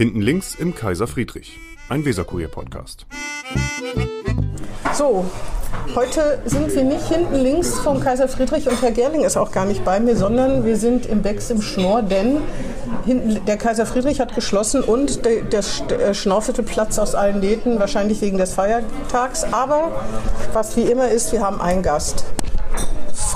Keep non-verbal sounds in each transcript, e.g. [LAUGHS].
Hinten links im Kaiser Friedrich, ein Weserkurier-Podcast. So, heute sind wir nicht hinten links vom Kaiser Friedrich und Herr Gerling ist auch gar nicht bei mir, sondern wir sind im Becks im Schnorr, denn hinten, der Kaiser Friedrich hat geschlossen und der, der schnaufete Platz aus allen Nähten, wahrscheinlich wegen des Feiertags. Aber was wie immer ist, wir haben einen Gast.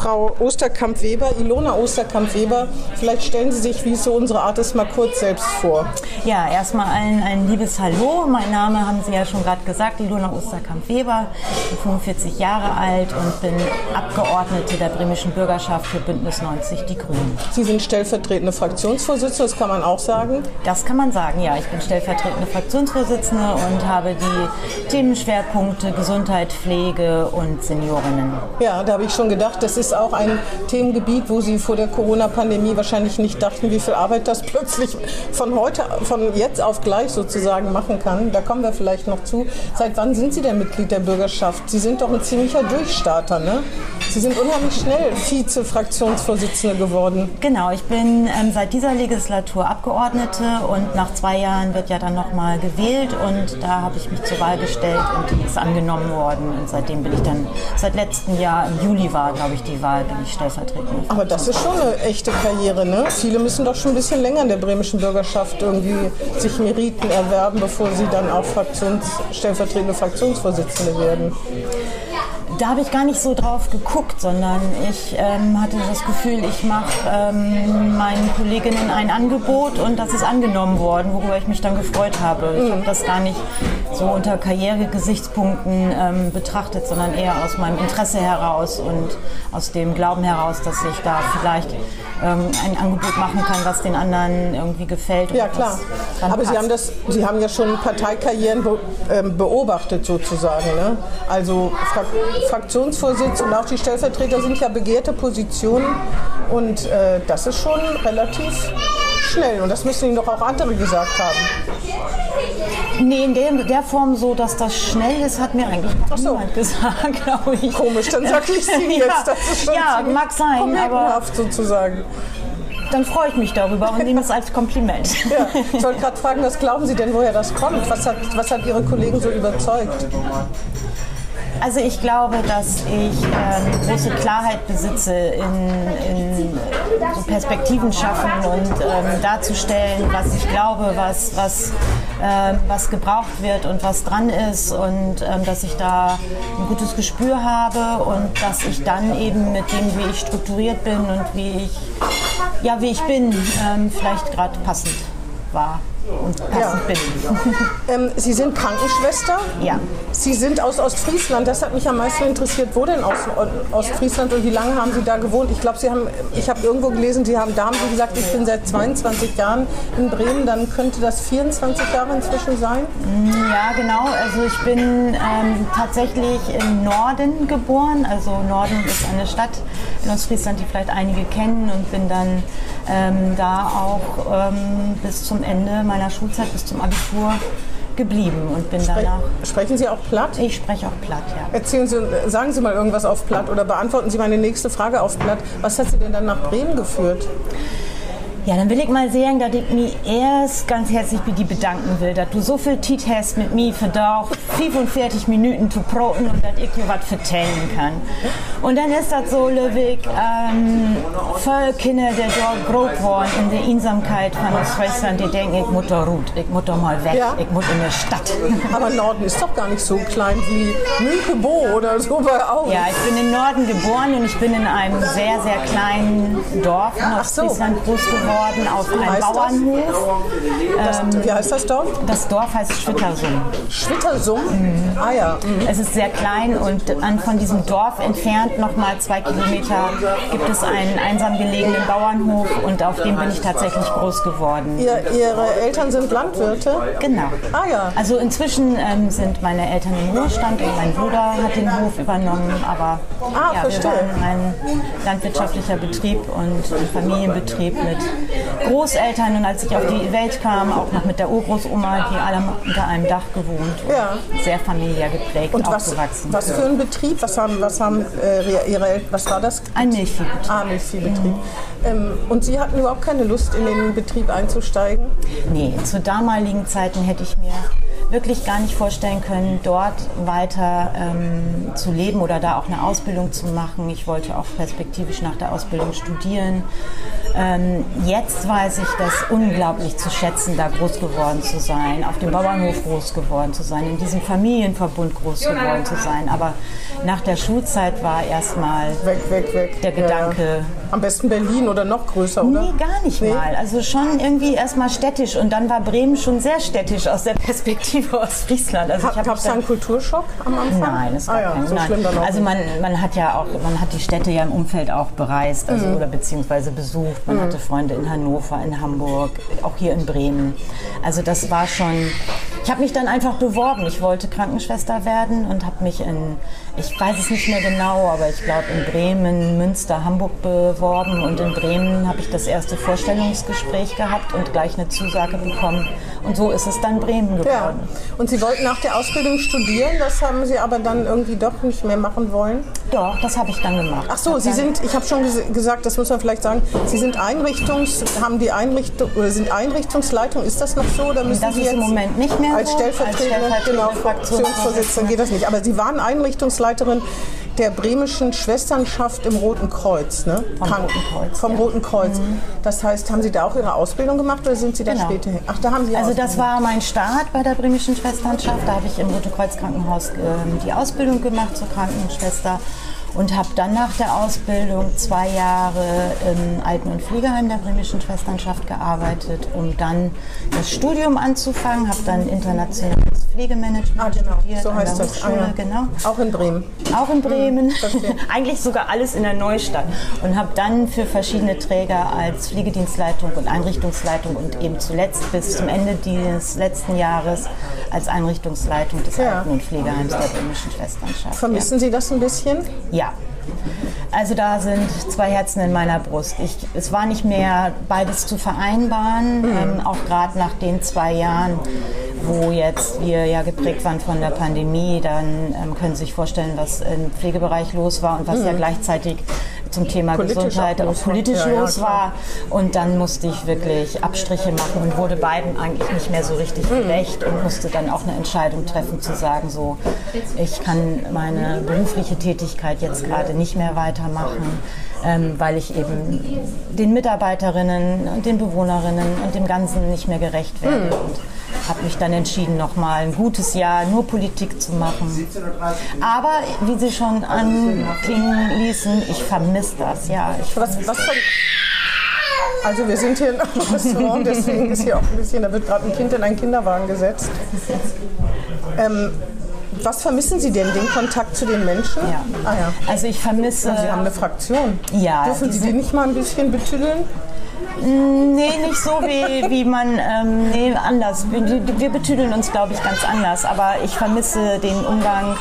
Frau Osterkamp-Weber, Ilona Osterkamp-Weber. Vielleicht stellen Sie sich, wie es so unsere Art ist, mal kurz selbst vor. Ja, erstmal allen ein liebes Hallo. Mein Name haben Sie ja schon gerade gesagt, Ilona Osterkamp-Weber. Ich bin 45 Jahre alt und bin Abgeordnete der bremischen Bürgerschaft für Bündnis 90 Die Grünen. Sie sind stellvertretende Fraktionsvorsitzende, das kann man auch sagen? Das kann man sagen, ja. Ich bin stellvertretende Fraktionsvorsitzende und habe die Themenschwerpunkte Gesundheit, Pflege und Seniorinnen. Ja, da habe ich schon gedacht, das ist auch ein Themengebiet, wo Sie vor der Corona-Pandemie wahrscheinlich nicht dachten, wie viel Arbeit das [LAUGHS] plötzlich von heute, von jetzt auf gleich sozusagen machen kann. Da kommen wir vielleicht noch zu. Seit wann sind Sie denn Mitglied der Bürgerschaft? Sie sind doch ein ziemlicher Durchstarter, ne? Sie sind unheimlich schnell Vize-Fraktionsvorsitzende geworden. Genau, ich bin ähm, seit dieser Legislatur Abgeordnete und nach zwei Jahren wird ja dann nochmal gewählt und da habe ich mich zur Wahl gestellt und die ist angenommen worden und seitdem bin ich dann, seit letztem Jahr im Juli war, glaube ich, die Wahl, bin ich stellvertretend. Aber das ist schon eine echte Karriere, ne? Viele müssen doch schon ein bisschen länger in der bremischen Bürgerschaft irgendwie sich Meriten erwerben, bevor sie dann auch Fraktions, stellvertretende Fraktionsvorsitzende werden da habe ich gar nicht so drauf geguckt, sondern ich ähm, hatte das Gefühl, ich mache ähm, meinen Kolleginnen ein Angebot und das ist angenommen worden, worüber ich mich dann gefreut habe. Ich habe das gar nicht so unter Karrieregesichtspunkten ähm, betrachtet, sondern eher aus meinem Interesse heraus und aus dem Glauben heraus, dass ich da vielleicht ähm, ein Angebot machen kann, was den anderen irgendwie gefällt. Ja, klar. Aber passt. Sie haben, das, Sie haben ja schon Parteikarrieren be, ähm, beobachtet sozusagen. Ne? Also Fra Fraktionsvorsitz und auch die Stellvertreter sind ja begehrte Positionen und äh, das ist schon relativ schnell und das müssen Ihnen doch auch andere gesagt haben. Nee, in der, der, Form so, dass das schnell ist, hat mir eigentlich Ach so. niemand [LAUGHS] gesagt, glaube ich. Komisch, dann sag ich Sie [LAUGHS] jetzt. Das ist schon ja, mag sein, aber sozusagen. Dann freue ich mich darüber und nehme es als Kompliment. [LAUGHS] Ja, ich wollte gerade fragen, was glauben Sie denn, woher das kommt? Was hat, was hat Ihre Kollegen so überzeugt? Also ich glaube, dass ich ähm, große Klarheit besitze in, in so Perspektiven schaffen und ähm, darzustellen, was ich glaube, was, was, ähm, was gebraucht wird und was dran ist und ähm, dass ich da ein gutes Gespür habe und dass ich dann eben mit dem, wie ich strukturiert bin und wie ich, ja, wie ich bin, ähm, vielleicht gerade passend war und passend ja. bin. [LAUGHS] Ähm, Sie sind Krankenschwester? Ja. Sie sind aus Ostfriesland. Das hat mich am meisten interessiert. Wo denn aus Ostfriesland und wie lange haben Sie da gewohnt? Ich glaube, Sie haben, ich habe irgendwo gelesen, Sie haben, da haben Sie gesagt, ich bin seit 22 Jahren in Bremen. Dann könnte das 24 Jahre inzwischen sein? Ja, genau. Also ich bin ähm, tatsächlich im Norden geboren. Also Norden ist eine Stadt in Ostfriesland, die vielleicht einige kennen und bin dann ähm, da auch ähm, bis zum Ende meiner Schulzeit, bis zum Abitur geblieben und bin Spre danach. Sprechen Sie auch platt? Ich spreche auch platt, ja. Erzählen Sie, sagen Sie mal irgendwas auf platt oder beantworten Sie meine nächste Frage auf platt. Was hat Sie denn dann nach Bremen geführt? Ja, dann will ich mal sagen, dass ich mich erst ganz herzlich bei dir bedanken will, dass du so viel Zeit hast mit mir für doch 45 Minuten zu proten und dass ich dir was vertellen kann. Und dann ist das so, Löwig, ähm, voll Kinder, der dort groß waren in der Einsamkeit von uns Schwestern, die denken, ich muss da ruht, ich muss da mal weg, ja. ich muss in der Stadt. [LAUGHS] Aber Norden ist doch gar nicht so klein wie Münkebo oder so bei auch. Ja, ich bin im Norden geboren und ich bin in einem sehr, sehr kleinen Dorf in Ostfriesland so. groß geworden geworden auf einem Bauernhof. Das, ähm, wie heißt das Dorf? Das Dorf heißt Schwittersum. Schwittersum? Mhm. Ah ja. Mhm. Es ist sehr klein und an, von diesem Dorf entfernt nochmal zwei Kilometer gibt es einen einsam gelegenen Bauernhof und auf dem bin ich tatsächlich groß geworden. Ihr, ihre Eltern sind Landwirte? Genau. Ah ja. Also inzwischen ähm, sind meine Eltern im Ruhestand und mein Bruder hat den Hof übernommen, aber ah, ja, wir waren ein landwirtschaftlicher Betrieb und ein Familienbetrieb mit Großeltern und als ich auf die Welt kam, auch noch mit der Urgroßoma, die alle unter einem Dach gewohnt. Ja. Sehr familiär geprägt, Und was, aufgewachsen. was für ein Betrieb? Was haben, was haben äh, Ihre was war das? Ein Milchviehbetrieb. Ah, Milchviehbetrieb. Ähm, und Sie hatten überhaupt keine Lust, in den Betrieb einzusteigen? Nee, zu damaligen Zeiten hätte ich mir wirklich gar nicht vorstellen können, dort weiter ähm, zu leben oder da auch eine Ausbildung zu machen. Ich wollte auch perspektivisch nach der Ausbildung studieren. Ähm, jetzt weiß ich das unglaublich zu schätzen, da groß geworden zu sein, auf dem Bauernhof groß geworden zu sein, in diesem Familienverbund groß geworden zu sein. Aber nach der Schulzeit war erstmal Weg, weg, weg. der Gedanke, Ja. Am besten Berlin oder noch größer, oder? Nee, gar nicht Nee? mal. Also schon irgendwie erstmal städtisch und dann war Bremen schon sehr städtisch aus der Perspektive [LAUGHS] aus Friesland. Also Gab es da einen Kulturschock am Anfang? Nein, es war ah, ja, kein, so schlimm dann auch Also man, man hat ja auch, man hat die Städte ja im Umfeld auch bereist, also Mhm. oder beziehungsweise besucht. Man hatte Freunde in Hannover, in Hamburg, auch hier in Bremen. Also das war schon. Ich habe mich dann einfach beworben. Ich wollte Krankenschwester werden und habe mich in, ich weiß es nicht mehr genau, aber ich glaube in Bremen, Münster, Hamburg beworben und in Bremen habe ich das erste Vorstellungsgespräch gehabt und gleich eine Zusage bekommen. Und so ist es dann Bremen geworden. Ja. Und Sie wollten nach der Ausbildung studieren, das haben Sie aber dann irgendwie doch nicht mehr machen wollen? Doch, das habe ich dann gemacht. Ach so, Sie sind, ich habe schon ges gesagt, das muss man vielleicht sagen, Sie sind Einrichtungs, haben die Einrichtung, sind Einrichtungsleitung, ist das noch so? Oder müssen Das Sie ist jetzt im Moment nicht mehr als so. stellvertretende, Als stellvertretende genau, Fraktionsvorsitzende. Geht das nicht. Aber Sie waren Einrichtungsleiterin der bremischen Schwesternschaft im Roten Kreuz, ne? Vom Kranken- Roten Kreuz, Vom ja. Roten Kreuz. Das heißt, haben Sie da auch Ihre Ausbildung gemacht oder sind Sie da Genau. später hin? Ach, da haben Sie Also Ausbildung. das war mein Start bei der bremischen Schwesternschaft. Da habe ich im Rote Kreuz Krankenhaus ähm, die Ausbildung gemacht zur Krankenschwester und habe dann nach der Ausbildung zwei Jahre im Alten- und Pflegeheim der bremischen Schwesternschaft gearbeitet, um dann das Studium anzufangen. Habe dann internationales Pflegemanagement Ah, genau, studiert so an heißt der das. Ah, ja. genau. Auch in Bremen. Auch in Bremen. verstehe. [LAUGHS] Eigentlich sogar alles in der Neustadt. Und habe dann für verschiedene Träger als Pflegedienstleitung und Einrichtungsleitung und eben zuletzt bis zum Ende dieses letzten Jahres als Einrichtungsleitung des Ja. Alten- und Pflegeheims der Bremischen Schwesternschaft. Vermissen Sie das ein bisschen? Ja. Also da sind zwei Herzen in meiner Brust. Ich, es war nicht mehr beides zu vereinbaren, ähm, auch gerade nach den zwei Jahren, wo jetzt wir ja geprägt waren von der Pandemie. Dann ähm, können Sie sich vorstellen, was im Pflegebereich los war und was ja gleichzeitig zum Thema Politisch Gesundheit auch politisch Ja, los war. Und dann musste ich wirklich Abstriche machen und wurde beiden eigentlich nicht mehr so richtig Mhm. gerecht und musste dann auch eine Entscheidung treffen, zu sagen, so, ich kann meine berufliche Tätigkeit jetzt gerade nicht mehr weitermachen, ähm, weil ich eben den Mitarbeiterinnen und den Bewohnerinnen und dem Ganzen nicht mehr gerecht Mhm. werde. Und habe mich dann entschieden, noch mal ein gutes Jahr nur Politik zu machen. Aber wie Sie schon anklingen ließen, ich vermisse das, ja. Ich Was, was also wir sind hier in einem Restaurant, deswegen ist hier auch ein bisschen, da wird gerade ein Kind in einen Kinderwagen gesetzt. Ähm, was vermissen Sie denn? Den Kontakt zu den Menschen? Ja. Ah ja. Also ich vermisse. Sie haben eine Fraktion. Ja, Dürfen Sie die nicht mal ein bisschen betüdeln? Nee, nicht so wie, wie man, ähm, nee, anders. Wir, wir betüdeln uns, glaube ich, ganz anders. Aber ich vermisse den Umgang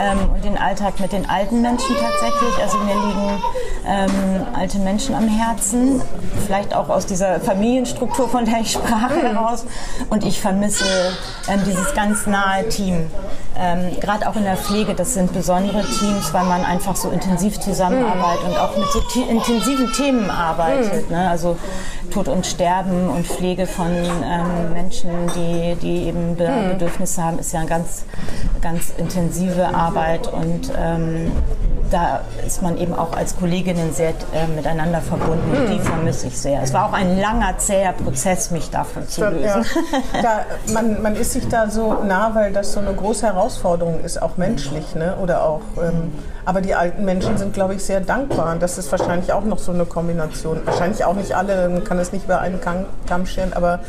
ähm, und den Alltag mit den alten Menschen tatsächlich. Also mir liegen ähm, alte Menschen am Herzen, vielleicht auch aus dieser Familienstruktur, von der ich sprach, heraus. Und ich vermisse ähm, dieses ganz nahe Team. Ähm, Gerade auch in der Pflege, das sind besondere Teams, weil man einfach so intensiv zusammenarbeitet und auch mit so intensiven Themen arbeitet. Ne? Also Tod und Sterben und Pflege von ähm, Menschen, die, die eben Be Bedürfnisse haben, ist ja eine ganz, ganz intensive Arbeit und ähm, da ist man eben auch als Kolleginnen sehr äh, miteinander verbunden und die vermisse ich sehr. Es war auch ein langer, zäher Prozess, mich davon zu lösen. Ja. [LAUGHS] Da, man, man ist sich da so nah, weil das so eine große Herausforderung ist, auch menschlich. Ne? Oder auch, ähm, aber die alten Menschen sind, glaube ich, sehr dankbar. Und das ist wahrscheinlich auch noch so eine Kombination. Wahrscheinlich auch nicht alle, man kann es nicht über einen Kamm Kamm scheren, aber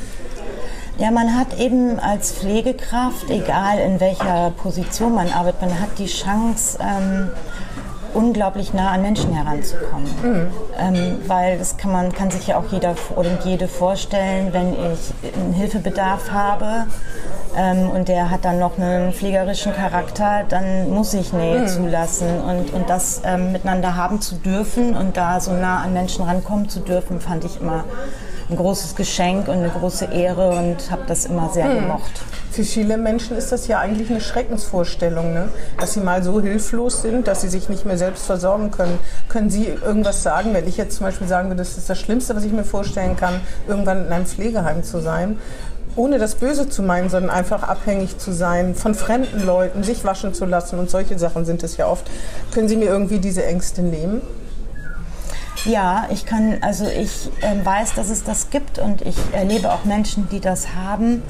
Ja, man hat eben als Pflegekraft, egal in welcher Position man arbeitet, man hat die Chance, ähm, unglaublich nah an Menschen heranzukommen. Ähm, weil das kann man kann sich ja auch jeder oder jede vorstellen, wenn ich einen Hilfebedarf habe ähm, und der hat dann noch einen pflegerischen Charakter, dann muss ich Nähe zulassen und, und das ähm, miteinander haben zu dürfen und da so nah an Menschen rankommen zu dürfen, fand ich immer ein großes Geschenk und eine große Ehre und habe das immer sehr hm. gemocht. Für viele Menschen ist das ja eigentlich eine Schreckensvorstellung, ne? dass sie mal so hilflos sind, dass sie sich nicht mehr selbst versorgen können. Können Sie irgendwas sagen, wenn ich jetzt zum Beispiel sagen würde, das ist das Schlimmste, was ich mir vorstellen kann, irgendwann in einem Pflegeheim zu sein? ohne das Böse zu meinen, sondern einfach abhängig zu sein von fremden Leuten, sich waschen zu lassen und solche Sachen sind es ja oft. Können Sie mir irgendwie diese Ängste nehmen? Ja, ich kann, also ich äh, weiß, dass es das gibt und ich erlebe auch Menschen, die das haben.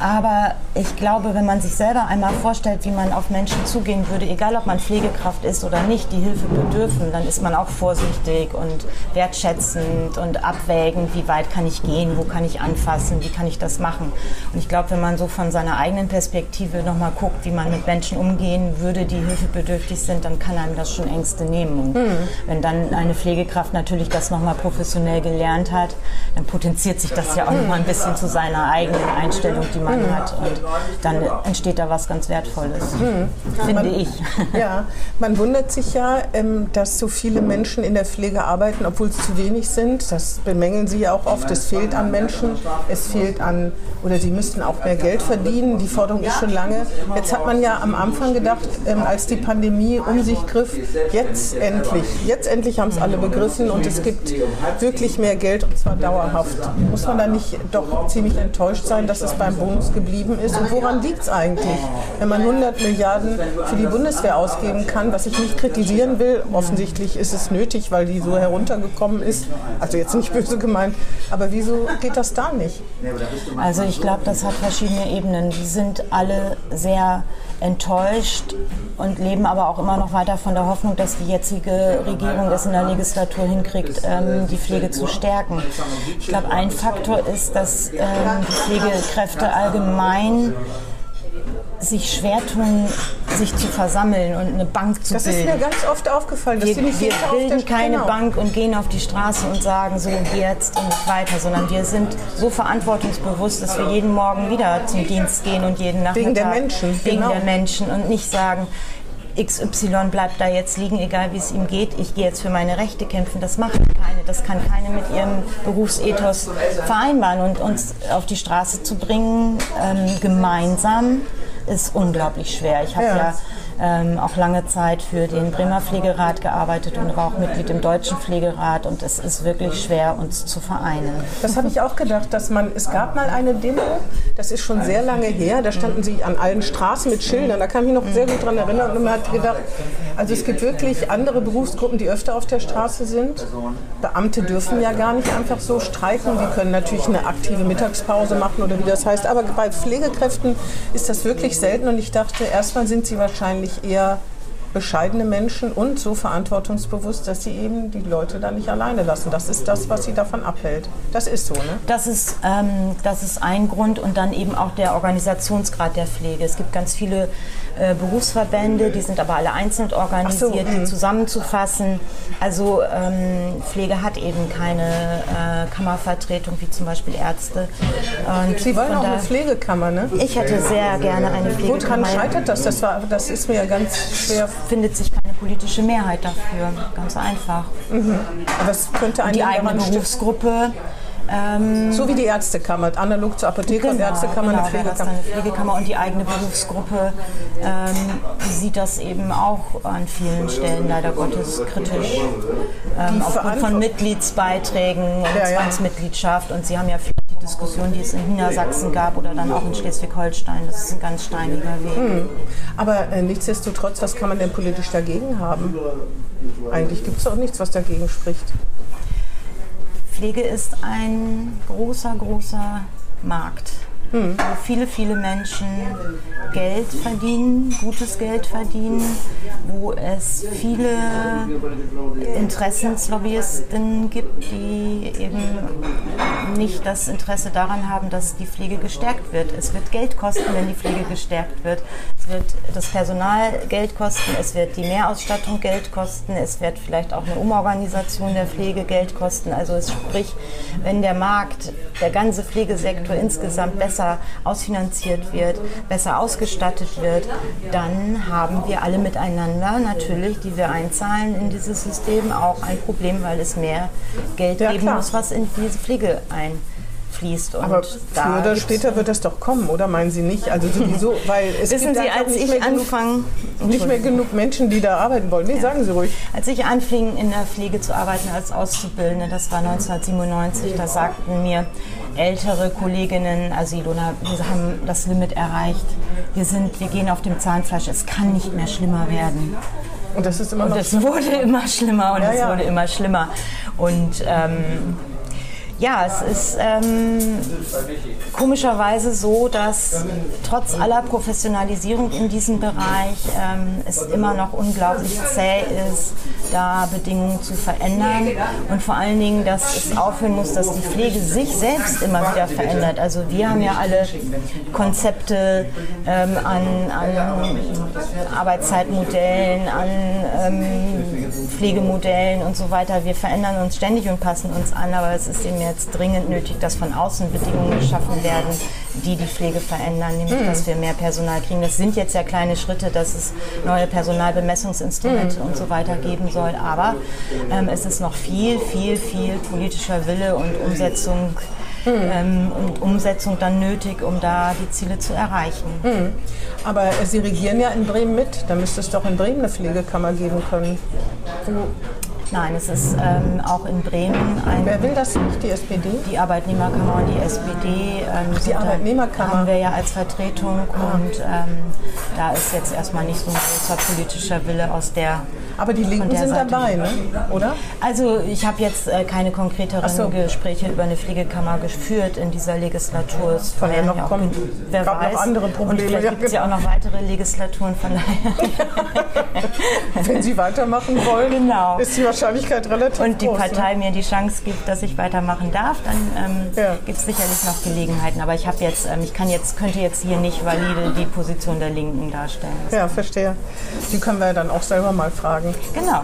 Aber ich glaube, wenn man sich selber einmal vorstellt, wie man auf Menschen zugehen würde, egal ob man Pflegekraft ist oder nicht, die Hilfe bedürfen, dann ist man auch vorsichtig und wertschätzend und abwägend, wie weit kann ich gehen, wo kann ich anfassen, wie kann ich das machen. Und ich glaube, wenn man so von seiner eigenen Perspektive nochmal guckt, wie man mit Menschen umgehen würde, die hilfebedürftig sind, dann kann einem das schon Ängste nehmen. Und mhm. wenn dann eine Pflegekraft natürlich das nochmal professionell gelernt hat, dann potenziert sich das ja auch nochmal ein bisschen zu seiner eigenen Einstellung, die man man mhm. hat. Und dann entsteht da was ganz Wertvolles, mhm. finde man, ich. [LAUGHS] Ja, man wundert sich ja, ähm, dass so viele Menschen in der Pflege arbeiten, obwohl es zu wenig sind. Das bemängeln sie ja auch oft. Es fehlt an Menschen, es fehlt an, oder sie müssten auch mehr Geld verdienen. Die Forderung ist schon lange. Jetzt hat man ja am Anfang gedacht, ähm, als die Pandemie um sich griff, jetzt endlich, jetzt endlich haben es alle begriffen und es gibt wirklich mehr Geld und zwar dauerhaft. Muss man da nicht doch ziemlich enttäuscht sein, dass es beim Bonus geblieben ist. Und woran liegt es eigentlich, wenn man 100 Milliarden für die Bundeswehr ausgeben kann, was ich nicht kritisieren will? Offensichtlich ist es nötig, weil die so heruntergekommen ist. Also jetzt nicht böse gemeint, aber wieso geht das da nicht? Also ich glaube, das hat verschiedene Ebenen. Die sind alle sehr enttäuscht und leben aber auch immer noch weiter von der Hoffnung, dass die jetzige Regierung es in der Legislatur hinkriegt, ähm, die Pflege zu stärken. Ich glaube, ein Faktor ist, dass ähm, die Pflegekräfte allgemein sich schwer tun, sich zu versammeln und eine Bank zu das bilden. Das ist mir ganz oft aufgefallen. Dass wir, nicht wir bilden keine genau. Bank und gehen auf die Straße und sagen so jetzt und nicht weiter, sondern wir sind so verantwortungsbewusst, dass wir jeden Morgen wieder zum Dienst gehen und jeden Nachmittag wegen der Menschen, wegen genau. der Menschen und nicht sagen XY bleibt da jetzt liegen, egal wie es ihm geht. Ich gehe jetzt für meine Rechte kämpfen. Das macht keine. Das kann keine mit ihrem Berufsethos vereinbaren. Und uns auf die Straße zu bringen, ähm, gemeinsam, ist unglaublich schwer. Ich habe ja, ja ähm, auch lange Zeit für den Bremer Pflegerat gearbeitet und war auch Mitglied im Deutschen Pflegerat. Und es ist wirklich schwer, uns zu vereinen. Das habe ich auch gedacht, dass man, es gab mal eine Demo, das ist schon sehr lange her, da standen sie an allen Straßen mit Schildern, da kann ich mich noch sehr gut daran erinnern. Und man hat gedacht, also es gibt wirklich andere Berufsgruppen, die öfter auf der Straße sind. Beamte dürfen ja gar nicht einfach so streiken, die können natürlich eine aktive Mittagspause machen oder wie das heißt, aber bei Pflegekräften ist das wirklich selten. Und ich dachte, erstmal sind sie wahrscheinlich eigentlich eher bescheidene Menschen und so verantwortungsbewusst, dass sie eben die Leute da nicht alleine lassen. Das ist das, was sie davon abhält. Das ist so, ne? Das ist, ähm, das ist ein Grund und dann eben auch der Organisationsgrad der Pflege. Es gibt ganz viele äh, Berufsverbände, die sind aber alle einzeln organisiert, so, die mhm. zusammenzufassen. Also ähm, Pflege hat eben keine äh, Kammervertretung, wie zum Beispiel Ärzte. Und Sie wollen auch eine Pflegekammer, ne? Ich hätte sehr gerne eine Pflegekammer. Woran scheitert das? Das, war, das ist mir ganz schwer. Findet sich keine politische Mehrheit dafür. Ganz einfach. Mhm. Aber es könnte eine die eigene Berufsgruppe ähm, so wie die Ärztekammer, analog zur Apotheke genau, und Ärztekammer genau, eine Pflegekammer. Eine Pflegekammer und die eigene Berufsgruppe ähm, sieht das eben auch an vielen Stellen leider Gottes kritisch. Ähm, aufgrund von Mitgliedsbeiträgen und ja, Zwangsmitgliedschaft. Und Sie haben ja viele Diskussion, die es in Niedersachsen gab oder dann auch in Schleswig-Holstein. Das ist ein ganz steiniger Weg. Hm. Aber äh, nichtsdestotrotz, was kann man denn politisch dagegen haben? Eigentlich gibt es auch nichts, was dagegen spricht. Pflege ist ein großer, großer Markt, hm. wo viele, viele Menschen Geld verdienen, gutes Geld verdienen, wo es viele Interessenslobbyisten gibt, die eben nicht das Interesse daran haben, dass die Pflege gestärkt wird. Es wird Geld kosten, wenn die Pflege gestärkt wird. Es wird das Personal Geld kosten, es wird die Mehrausstattung Geld kosten, es wird vielleicht auch eine Umorganisation der Pflege Geld kosten. Also es sprich, wenn der Markt, der ganze Pflegesektor insgesamt besser ausfinanziert wird, besser ausgestattet wird, dann haben wir alle miteinander natürlich, die wir einzahlen in dieses System, auch ein Problem, weil es mehr Geld ja, geben klar. muss, was in diese Pflege ein fließt. Und Aber früher oder später wird das doch kommen, oder meinen Sie nicht? Also sowieso, [LAUGHS] weil es Wissen gibt Sie, als ich anfangen, nicht mehr genug Menschen, die da arbeiten wollen. Nee, ja. sagen Sie ruhig. Als ich anfing in der Pflege zu arbeiten als Auszubildende, das war 1997, da sagten mir ältere Kolleginnen, also Ilona, wir haben das Limit erreicht. Wir sind, wir gehen auf dem Zahnfleisch. Es kann nicht mehr schlimmer werden. Und das ist immer und es wurde immer schlimmer und ja, es ja. wurde immer schlimmer. Und ähm, ja, es ist ähm, komischerweise so, dass trotz aller Professionalisierung in diesem Bereich ähm, es immer noch unglaublich zäh ist, da Bedingungen zu verändern und vor allen Dingen, dass es aufhören muss, dass die Pflege sich selbst immer wieder verändert. Also wir haben ja alle Konzepte ähm, an, an Arbeitszeitmodellen, an ähm, Pflegemodellen und so weiter. Wir verändern uns ständig und passen uns an, aber es ist eben jetzt dringend nötig, dass von außen Bedingungen geschaffen werden, die die Pflege verändern, nämlich mhm. dass wir mehr Personal kriegen. Das sind jetzt ja kleine Schritte, dass es neue Personalbemessungsinstrumente mhm. und so weiter geben soll, aber ähm, es ist noch viel, viel, viel politischer Wille und Umsetzung hm. ähm, und Umsetzung dann nötig, um da die Ziele zu erreichen. Hm. Aber Sie regieren ja in Bremen mit, da müsste es doch in Bremen eine Pflegekammer geben können. Nein, es ist ähm, auch in Bremen ein. Wer will das nicht? Die SPD? Die Arbeitnehmerkammer und die SPD. Ähm, die Arbeitnehmerkammer. haben wir ja als Vertretung ah. und ähm, da ist jetzt erstmal nicht so ein großer politischer Wille aus der. Aber die Linken sind Seite. dabei, ne? oder? Also ich habe jetzt äh, keine konkreteren so. Gespräche über eine Pflegekammer geführt in dieser Legislatur. Es kann ja noch kommen. Wer weiß. noch andere Probleme. Und vielleicht gibt es ja auch noch weitere Legislaturen von daher. [LAUGHS] Wenn Sie weitermachen wollen, genau. ist die Wahrscheinlichkeit relativ. Und die groß, Partei ne? mir die Chance gibt, dass ich weitermachen darf, dann ähm, ja. gibt es sicherlich noch Gelegenheiten. Aber ich habe jetzt, ähm, ich kann jetzt, könnte jetzt hier nicht valide die Position der Linken darstellen. Ja, verstehe. Die können wir dann auch selber mal fragen. Genau.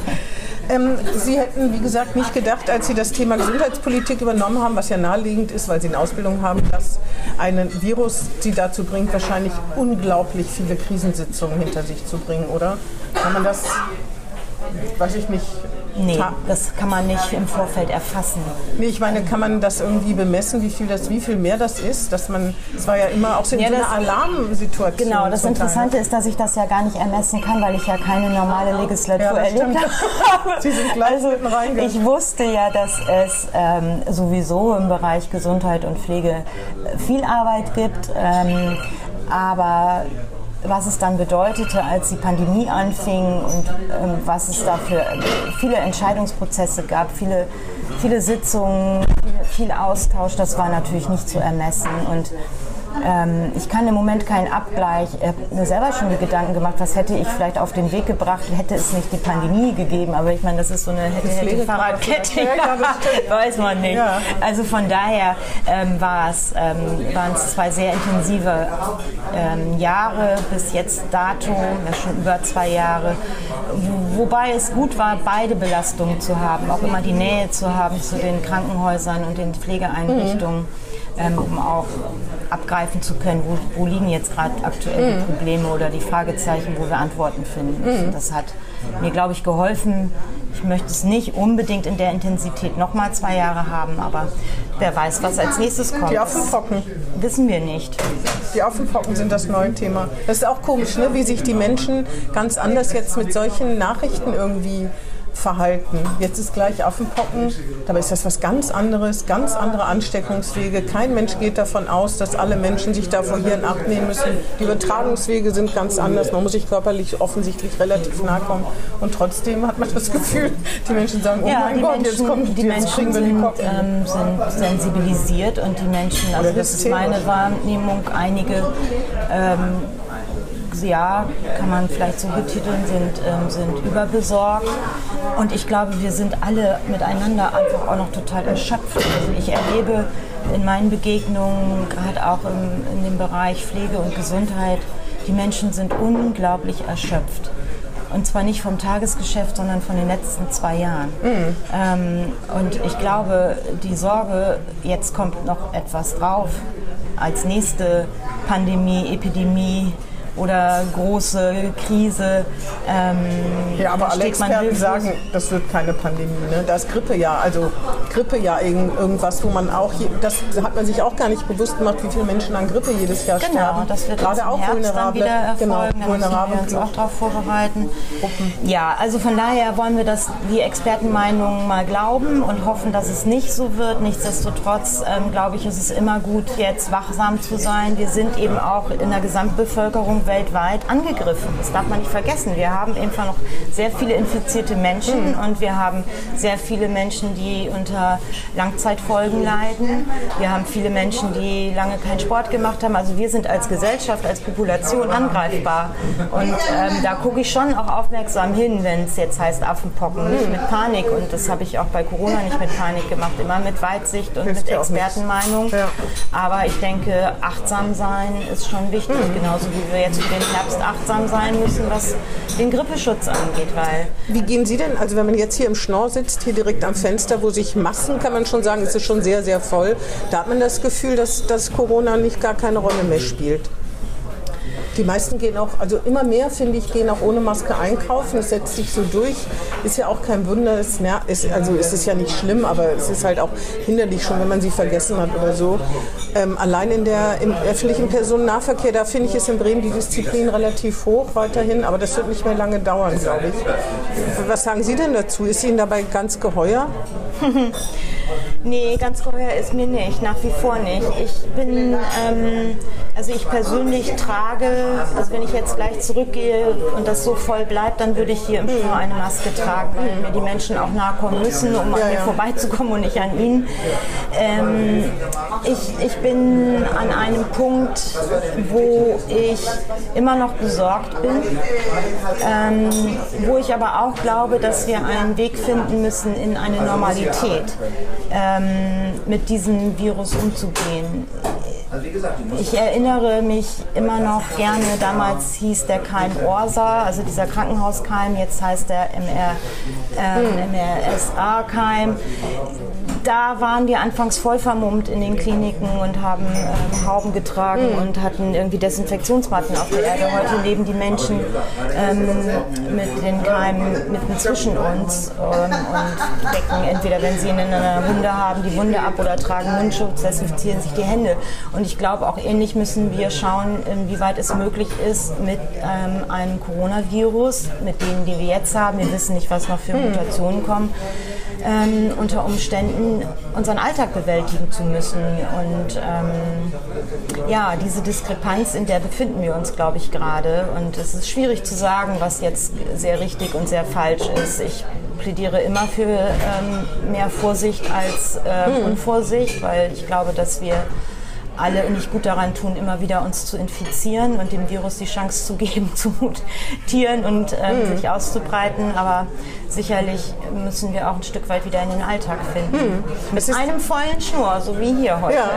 [LAUGHS] ähm, Sie hätten, wie gesagt, nicht gedacht, als Sie das Thema Gesundheitspolitik übernommen haben, was ja naheliegend ist, weil Sie eine Ausbildung haben, dass ein Virus Sie dazu bringt, wahrscheinlich unglaublich viele Krisensitzungen hinter sich zu bringen, oder? Kann man das, weiß ich nicht, Nee, das kann man nicht im Vorfeld erfassen. Nee, ich meine, kann man das irgendwie bemessen, wie viel, das, wie viel mehr das ist? Dass man, es war ja immer auch so, ja, so eine Alarmsituation. Genau, das Interessante ist, dass ich das ja gar nicht ermessen kann, weil ich ja keine normale Legislatur ja, erlebt [LAUGHS] habe. Sie sind gleich also, Ich wusste ja, dass es ähm, sowieso im Bereich Gesundheit und Pflege viel Arbeit gibt. Ähm, aber was es dann bedeutete, als die Pandemie anfing und ähm, was es da für viele Entscheidungsprozesse gab, viele, viele Sitzungen, viel, viel Austausch, das war natürlich nicht zu ermessen. Und ähm, ich kann im Moment keinen Abgleich. Ich habe mir selber schon die Gedanken gemacht, was hätte ich vielleicht auf den Weg gebracht, hätte es nicht die Pandemie gegeben. Aber ich meine, das ist so eine hätte, hätte Fahrradkette. Ja, [LAUGHS] weiß man nicht. Ja. Also von daher ähm, war es, ähm, waren es zwei sehr intensive ähm, Jahre bis jetzt dato, ja schon über zwei Jahre. Wobei es gut war, beide Belastungen zu haben, auch immer die Nähe zu haben zu den Krankenhäusern und den Pflegeeinrichtungen. Mhm ähm, um auch abgreifen zu können, wo, wo liegen jetzt gerade aktuell mhm. die Probleme oder die Fragezeichen, wo wir Antworten finden müssen. Mhm. Das hat mir, glaube ich, geholfen. Ich möchte es nicht unbedingt in der Intensität nochmal zwei Jahre haben, aber wer weiß, was als nächstes kommt. Die Affenpocken. Wissen wir nicht. Die Affenpocken sind das neue Thema. Das ist auch komisch, ne? wie sich die Menschen ganz anders jetzt mit solchen Nachrichten irgendwie Verhalten. Jetzt ist gleich Affenpocken, dabei ist das was ganz anderes, ganz andere Ansteckungswege. Kein Mensch geht davon aus, dass alle Menschen sich davor hier in Acht nehmen müssen. Die Übertragungswege sind ganz anders. Man muss sich körperlich offensichtlich relativ nahe kommen. Und trotzdem hat man das Gefühl, die Menschen sagen, oh ja, mein Gott, Menschen, jetzt kommt die jetzt Menschen sind, ähm, sind, sensibilisiert und die Menschen, also das ist meine Wahrnehmung, einige ähm, ja, kann man vielleicht so betiteln, sind, ähm, sind überbesorgt. Und ich glaube, wir sind alle miteinander einfach auch noch total erschöpft. Also ich erlebe in meinen Begegnungen, gerade auch im, in dem Bereich Pflege und Gesundheit, die Menschen sind unglaublich erschöpft. Und zwar nicht vom Tagesgeschäft, sondern von den letzten zwei Jahren. Mhm. Ähm, und ich glaube, die Sorge, jetzt kommt noch etwas drauf, als nächste Pandemie, Epidemie, oder große Krise. Ähm, ja, aber alle Experten sagen, das wird keine Pandemie. Ne? Da ist Grippe ja, also Grippe ja irgendwas, wo man auch, das hat man sich auch gar nicht bewusst gemacht, wie viele Menschen an Grippe jedes Jahr genau, sterben. Genau, das wird Gerade auch Herbst vulnerable, dann wieder erfolgen, genau, da müssen wir uns auch darauf vorbereiten. Gruppen. Ja, also von daher wollen wir das, die Expertenmeinungen mal glauben und hoffen, dass es nicht so wird. Nichtsdestotrotz ähm, glaube ich, ist es immer gut, jetzt wachsam zu sein. Wir sind eben auch in der Gesamtbevölkerung weltweit angegriffen. Das darf man nicht vergessen. Wir haben einfach noch sehr viele infizierte Menschen mhm. und wir haben sehr viele Menschen, die unter Langzeitfolgen leiden. Wir haben viele Menschen, die lange keinen Sport gemacht haben. Also wir sind als Gesellschaft, als Population angreifbar. Und ähm, da gucke ich schon auch aufmerksam hin, wenn es jetzt heißt Affenpocken, nicht mit Panik. Und das habe ich auch bei Corona nicht mit Panik gemacht, immer mit Weitsicht und mit Expertenmeinung. Aber ich denke, achtsam sein ist schon wichtig, mhm. genauso wie wir jetzt jetzt für den Herbst achtsam sein müssen, was den Grippeschutz angeht. Weil Wie gehen Sie denn, also wenn man jetzt hier im Schnorr sitzt, hier direkt am Fenster, wo sich Massen, kann man schon sagen, ist es schon sehr, sehr voll, da hat man das Gefühl, dass, dass Corona nicht gar keine Rolle mehr spielt. Die meisten gehen auch, also immer mehr finde ich, gehen auch ohne Maske einkaufen. Das setzt sich so durch. Ist ja auch kein Wunder. Es ist, also es ist ja nicht schlimm, aber es ist halt auch hinderlich schon, wenn man sie vergessen hat oder so. Ähm, allein in der, im öffentlichen Personennahverkehr, da finde ich es in Bremen die Disziplin relativ hoch weiterhin, aber das wird nicht mehr lange dauern, glaube ich. Was sagen Sie denn dazu? Ist Ihnen dabei ganz geheuer? [LAUGHS] nee, ganz geheuer ist mir nicht, nach wie vor nicht. Ich bin, ähm, also ich persönlich trage, also wenn ich jetzt gleich zurückgehe und das so voll bleibt, dann würde ich hier im Flur eine Maske tragen, weil mir die Menschen auch nahe kommen müssen, um an mir vorbeizukommen und nicht an ihnen. Ähm, ich, ich bin an einem Punkt, wo ich immer noch besorgt bin, ähm, wo ich aber auch glaube, dass wir einen Weg finden müssen in eine Normalität, ähm, mit diesem Virus umzugehen. Ich erinnere mich immer noch gerne, damals hieß der Keim Orsa, also dieser Krankenhauskeim, jetzt heißt der MR, äh, MRSA-Keim da waren wir anfangs voll vermummt in den Kliniken und haben ähm, Hauben getragen mhm. und hatten irgendwie Desinfektionsmatten auf der Erde. Heute leben die Menschen ähm, mit den Keimen mitten zwischen uns ähm, und decken entweder, wenn sie eine Wunde haben, die Wunde ab oder tragen Mundschutz, desinfizieren sich die Hände. Und ich glaube, auch ähnlich müssen wir schauen, inwieweit es möglich ist, mit ähm, einem Coronavirus, mit denen, die wir jetzt haben, wir wissen nicht, was noch für hm. Mutationen kommen, ähm, unter Umständen unseren Alltag bewältigen zu müssen. Und ähm, ja, diese Diskrepanz, in der befinden wir uns, glaube ich, gerade. Und es ist schwierig zu sagen, was jetzt sehr richtig und sehr falsch ist. Ich plädiere immer für ähm, mehr Vorsicht als äh, hm. Unvorsicht, weil ich glaube, dass wir alle nicht gut daran tun, immer wieder uns zu infizieren und dem Virus die Chance zu geben, [LAUGHS] zu mutieren und äh, mhm. sich auszubreiten. Aber sicherlich müssen wir auch ein Stück weit wieder in den Alltag finden. Mhm. Mit einem vollen Schnur, so wie hier heute. Ja,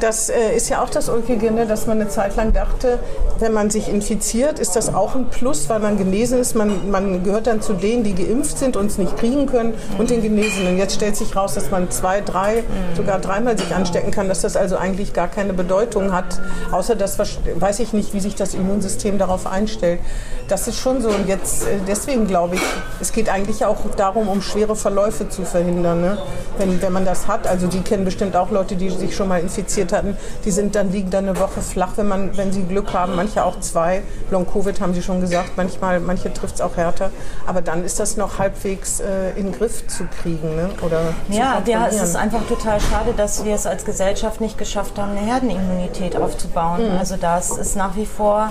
das äh, ist ja auch das Ulkige, ne, dass man eine Zeit lang dachte, wenn man sich infiziert, ist das auch ein Plus, weil man genesen ist. Man, man gehört dann zu denen, die geimpft sind und es nicht kriegen können mhm. und den Genesenen. Jetzt stellt sich raus, dass man zwei, drei, mhm. sogar dreimal sich anstecken kann, dass das also eigentlich gar keine Bedeutung hat, außer dass, weiß ich nicht, wie sich das Immunsystem darauf einstellt. Das ist schon so. Und jetzt, äh, deswegen glaube ich, es geht eigentlich auch darum, um schwere Verläufe zu verhindern. Ne? Wenn, wenn man das hat, also die kennen bestimmt auch Leute, die sich schon mal infiziert hatten, die sind dann, liegen dann eine Woche flach, wenn, man, wenn sie Glück haben. Manche auch zwei. Long-Covid haben sie schon gesagt, manchmal, manche trifft es auch härter. Aber dann ist das noch halbwegs äh, in den Griff zu kriegen. Ne? Oder ja, ja, es ist einfach total schade, dass wir es als Gesellschaft nicht geschafft haben, eine Herdenimmunität aufzubauen. Mhm. Also das ist nach wie vor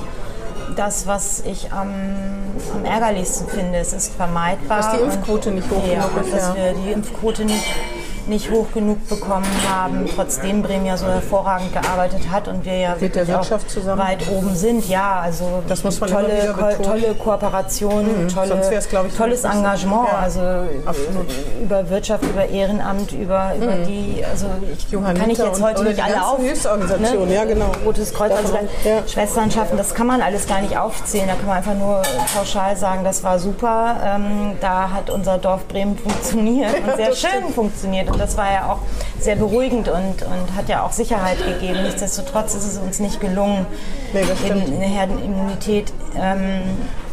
das, was ich am, am, ärgerlichsten finde. Es ist vermeidbar. Dass die Impfquote nicht hoch genug ist. Dass wir die Impfquote nicht nicht hoch genug bekommen haben, trotzdem Bremen ja so hervorragend gearbeitet hat und wir ja Mit der auch Wirtschaft zusammen? weit oben sind. Ja, also Das muss man tolle, ko tolle Kooperation, Mhm, tolle, tolles. Engagement, Ja, also absolut. über Wirtschaft, über Ehrenamt, über, über die, also ich kann ich jetzt heute nicht alle auf. ne? Ja, genau. Rotes Kreuz, also ja. Schwesternschaften, das kann man alles gar nicht aufzählen. Da kann man einfach nur pauschal sagen, das war super. Ähm, da hat unser Dorf Bremen [LAUGHS] funktioniert und sehr schön funktioniert. Und das war ja auch sehr beruhigend und, und hat ja auch Sicherheit gegeben. Nichtsdestotrotz ist es uns nicht gelungen, Nee, eine Herdenimmunität ähm,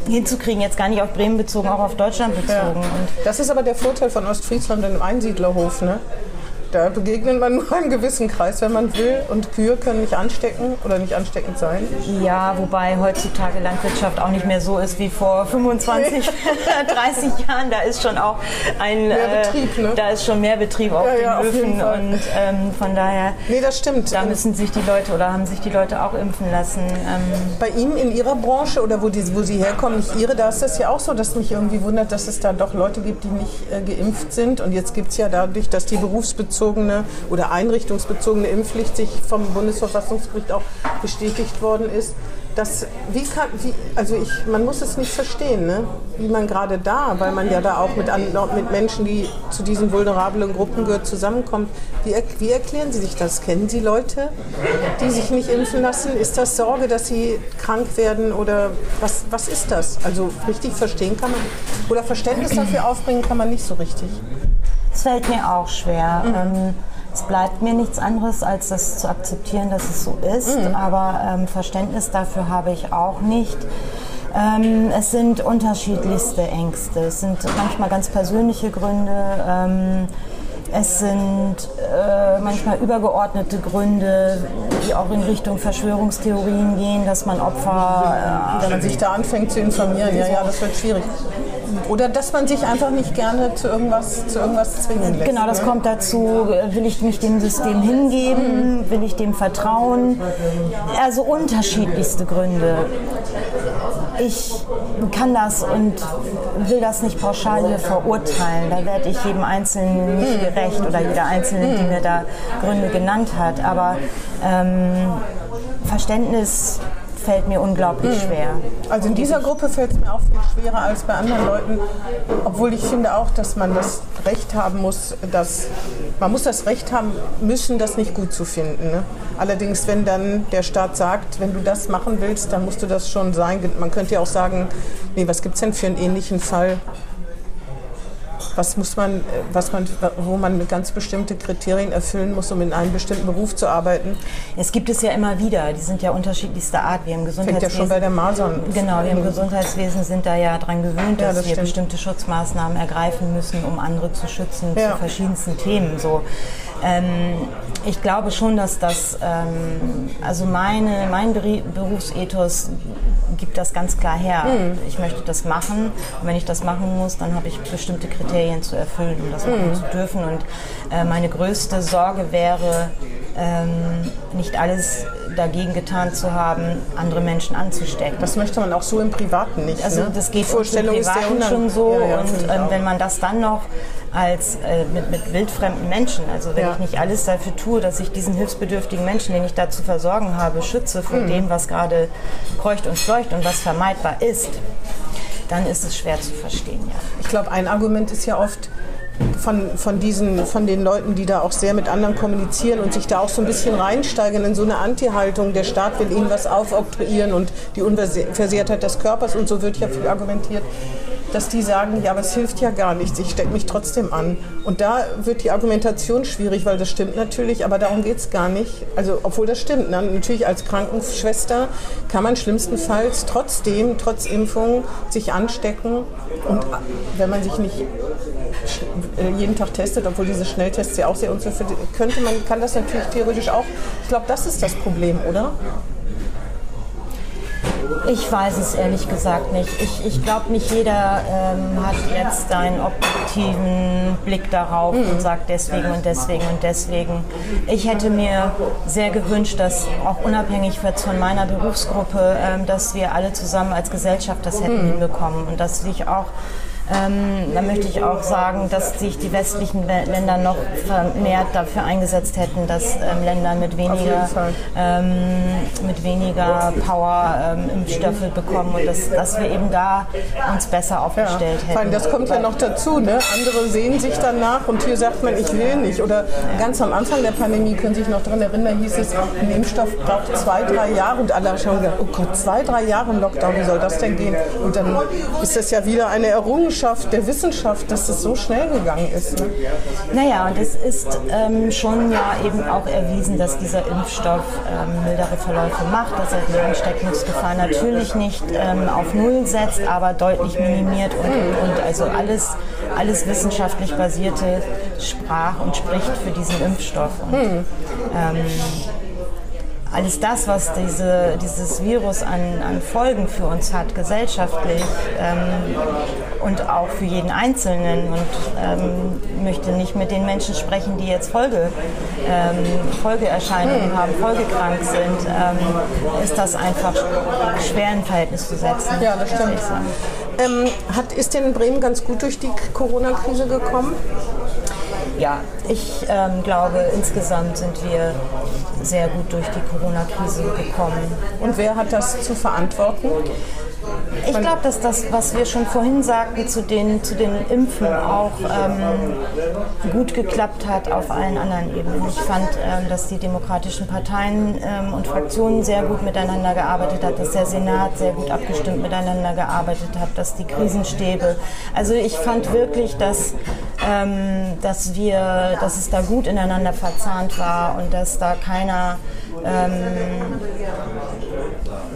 hinzukriegen. Jetzt gar nicht auf Bremen bezogen, auch auf Deutschland bezogen. Und Das ist aber der Vorteil von Ostfriesland dem Einsiedlerhof. Ne? Da begegnet man nur einem gewissen Kreis, wenn man will. Und Kühe können nicht anstecken oder nicht ansteckend sein. Ja, wobei heutzutage Landwirtschaft auch nicht mehr so ist wie vor 25, 30 [LAUGHS] [LAUGHS] Jahren. Da ist schon auch ein Mehr äh, Betrieb, ne? da ist schon mehr Betrieb auf Ja, den ja, auf Höfen Fall. und ähm, von daher Nee, das stimmt. da müssen sich die Leute oder haben sich die Leute auch impfen lassen. Ähm, Bei Ihnen in Ihrer Branche oder wo, die, wo Sie herkommen, nicht Ihre, da ist das ja auch so, dass mich irgendwie wundert, dass es da doch Leute gibt, die nicht äh, geimpft sind. Und jetzt gibt es ja dadurch, dass die berufsbezogene oder einrichtungsbezogene Impfpflicht sich vom Bundesverfassungsgericht auch bestätigt worden ist. Das, wie kann, wie, also ich, man muss es nicht verstehen, ne? wie man gerade da, weil man ja da auch mit, mit Menschen, die zu diesen vulnerablen Gruppen gehört, zusammenkommt. Wie, wie erklären Sie sich das? Kennen Sie Leute, die sich nicht impfen lassen? Ist das Sorge, dass sie krank werden oder was, was ist das? Also richtig verstehen kann man oder Verständnis dafür aufbringen kann man nicht so richtig. Es fällt mir auch schwer. Mhm. Ähm, es bleibt mir nichts anderes, als das zu akzeptieren, dass es so ist. Mhm. Aber ähm, Verständnis dafür habe ich auch nicht. Ähm, es sind unterschiedlichste Ängste. Es sind manchmal ganz persönliche Gründe. Ähm, es sind äh, manchmal übergeordnete Gründe, die auch in Richtung Verschwörungstheorien gehen, dass man Opfer Wenn man sich da anfängt zu informieren, ja, ja, das wird schwierig. Oder dass man sich einfach nicht gerne zu irgendwas, zu irgendwas zwingen lässt. Genau, das ne? kommt dazu. Will ich mich dem System hingeben? Will ich dem vertrauen? Also unterschiedlichste Gründe. Ich kann das und will das nicht pauschal hier verurteilen. Da werde ich jedem Einzelnen nicht gerecht oder jeder Einzelne, die mir da Gründe genannt hat. Aber ähm, Verständnis fällt mir unglaublich schwer. Also in dieser Gruppe fällt es mir auch viel schwerer als bei anderen Leuten, obwohl ich finde auch, dass man das Recht haben muss, dass man muss das Recht haben müssen, das nicht gut zu finden. Ne? Allerdings, wenn dann der Staat sagt, wenn du das machen willst, dann musst du das schon sein. Man könnte ja auch sagen, nee, was gibt es denn für einen ähnlichen Fall? Was muss man, äh, was man, wo man ganz bestimmte Kriterien erfüllen muss, um in einem bestimmten Beruf zu arbeiten? Es gibt es ja immer wieder. Die sind ja unterschiedlichster Art. Wir im Fängt ja Gesundheitswesen schon bei der Masern. Genau, wir im Gesundheitswesen sind da ja dran gewöhnt, Ja, dass das wir stimmt. bestimmte Schutzmaßnahmen ergreifen müssen, um andere zu schützen Ja. zu verschiedensten Themen. So, ähm, ich glaube schon, dass das, ähm, also meine, mein Berufsethos gibt das ganz klar her. Hm. Ich möchte das machen und wenn ich das machen muss, dann habe ich bestimmte Kriterien zu erfüllen, um das machen zu dürfen. Und äh, meine größte Sorge wäre, ähm, nicht alles dagegen getan zu haben, andere Menschen anzustecken. Das möchte man auch so im Privaten nicht. Also ne? das geht Vorstellung im ist Privaten unang- schon so Ja, ja, und ähm, wenn man das dann noch als äh, mit, mit wildfremden Menschen, also wenn Ja. ich nicht alles dafür tue, dass ich diesen hilfsbedürftigen Menschen, den ich da zu versorgen habe, schütze vor Mhm. dem, was gerade kreucht und fleucht und was vermeidbar ist, dann ist es schwer zu verstehen, ja. Ich glaube, ein Argument ist ja oft von, von, diesen, von den Leuten, die da auch sehr mit anderen kommunizieren und sich da auch so ein bisschen reinsteigern in so eine Anti-Haltung. Der Staat will ihnen was aufoktroyieren und die Unversehrtheit des Körpers und so wird ja viel argumentiert, dass die sagen, ja, aber es hilft ja gar nichts, ich stecke mich trotzdem an. Und da wird die Argumentation schwierig, weil das stimmt natürlich, aber darum geht es gar nicht. Also, obwohl das stimmt, ne? natürlich als Krankenschwester kann man schlimmstenfalls trotzdem, trotz Impfung, sich anstecken und wenn man sich nicht äh, jeden Tag testet, obwohl diese Schnelltests ja auch sehr unzuverlässig sind, könnte man, kann das natürlich theoretisch auch. Ich glaube, das ist das Problem, oder? Ich weiß es ehrlich gesagt nicht. Ich, ich glaube, nicht jeder ähm, hat jetzt einen objektiven Blick darauf und sagt deswegen und deswegen und deswegen. Ich hätte mir sehr gewünscht, dass auch unabhängig von meiner Berufsgruppe, ähm, dass wir alle zusammen als Gesellschaft das hätten hinbekommen und dass sich auch Ähm, da möchte ich auch sagen, dass sich die westlichen Länder noch vermehrt dafür eingesetzt hätten, dass ähm, Länder mit weniger, ähm, mit weniger Power ähm, Impfstoffe bekommen und dass, dass wir eben da uns besser aufgestellt ja. hätten. Das kommt ja noch dazu. Ne? Andere sehen sich danach und hier sagt man, ich will nicht. Oder ganz am Anfang der Pandemie, können Sie sich noch daran erinnern, hieß es, ein Impfstoff braucht zwei, drei Jahre und alle haben gedacht, oh Gott, zwei, drei Jahre im Lockdown, wie soll das denn gehen? Und dann ist das ja wieder eine Errungenschaft der Wissenschaft, dass das so schnell gegangen ist. Ne? Naja, und es ist ähm, schon ja eben auch erwiesen, dass dieser Impfstoff ähm, mildere Verläufe macht, dass er die Ansteckungsgefahr natürlich nicht ähm, auf Null setzt, aber deutlich minimiert und, und also alles, alles wissenschaftlich basierte sprach und spricht für diesen Impfstoff. Und, hm. Alles das, was diese, dieses Virus an, an Folgen für uns hat, gesellschaftlich ähm, und auch für jeden Einzelnen. Und ähm, möchte nicht mit den Menschen sprechen, die jetzt Folge, ähm, Folgeerscheinungen hm. haben, folgekrank sind, ähm, ist das einfach schwer in Verhältnis zu setzen. Ja, das stimmt. Ähm, hat, ist denn Bremen ganz gut durch die Corona-Krise gekommen? Ja, ich ähm, glaube, insgesamt sind wir sehr gut durch die Corona-Krise gekommen. Und wer hat das zu verantworten? Ich glaube, dass das, was wir schon vorhin sagten, zu den, zu den Impfen auch ähm, gut geklappt hat auf allen anderen Ebenen. Ich fand, ähm, dass die demokratischen Parteien ähm, und Fraktionen sehr gut miteinander gearbeitet hat, dass der Senat sehr gut abgestimmt miteinander gearbeitet hat, dass die Krisenstäbe. Also ich fand wirklich, dass, ähm, dass wir, dass es da gut ineinander verzahnt war und dass da keiner ähm,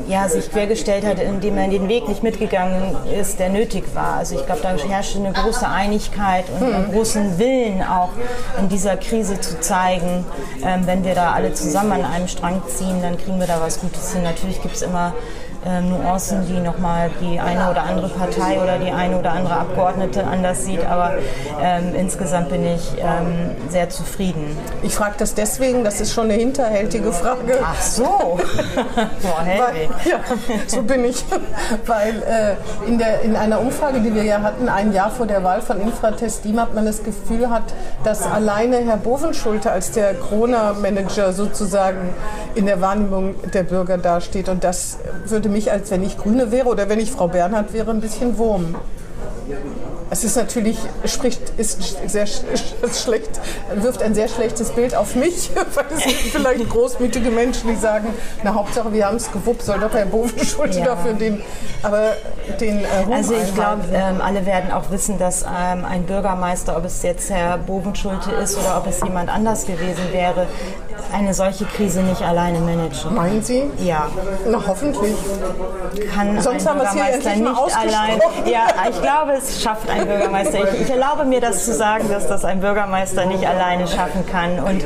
ja, sich quergestellt hat, indem er den Weg nicht mitgegangen ist, der nötig war. Also ich glaube, da herrschte eine große Einigkeit und einen großen Willen auch in dieser Krise zu zeigen, ähm, wenn wir da alle zusammen an einem Strang ziehen, dann kriegen wir da was Gutes hin. Natürlich gibt es immer äh, Nuancen, die nochmal die eine oder andere Partei oder die eine oder andere Abgeordnete anders sieht. Aber ähm, insgesamt bin ich ähm, sehr zufrieden. Ich frage das deswegen, das ist schon eine hinterhältige Frage. Ach so. [LAUGHS] Boah, Weil, ja, so bin ich. Weil äh, in, der, in einer Umfrage, die wir ja hatten, ein Jahr vor der Wahl von Infratest DIMA, hat man das Gefühl hat, dass alleine Herr Bovenschulte als der Corona-Manager sozusagen in der Wahrnehmung der Bürger dasteht. Und das würde mich, als wenn ich Grüne wäre oder wenn ich Frau Bernhard wäre, ein bisschen wurmen. Es ist natürlich, spricht, ist sehr schlecht, wirft ein sehr schlechtes Bild auf mich, [LAUGHS] weil es gibt vielleicht großmütige Menschen, die sagen, na Hauptsache wir haben es gewuppt, soll doch Herr Bovenschulte ja. dafür den, aber den äh, Also ich glaube, ähm, alle werden auch wissen, dass ähm, ein Bürgermeister, ob es jetzt Herr Bovenschulte ist oder ob es jemand anders gewesen wäre, eine solche Krise nicht alleine managen. Meinen Sie? Ja. Na hoffentlich. Kann Sonst ein Bürgermeister nicht allein. Ja, ich glaube, es schafft ein Bürgermeister. Ich, ich, erlaube mir das zu sagen, dass das ein Bürgermeister nicht alleine schaffen kann. Und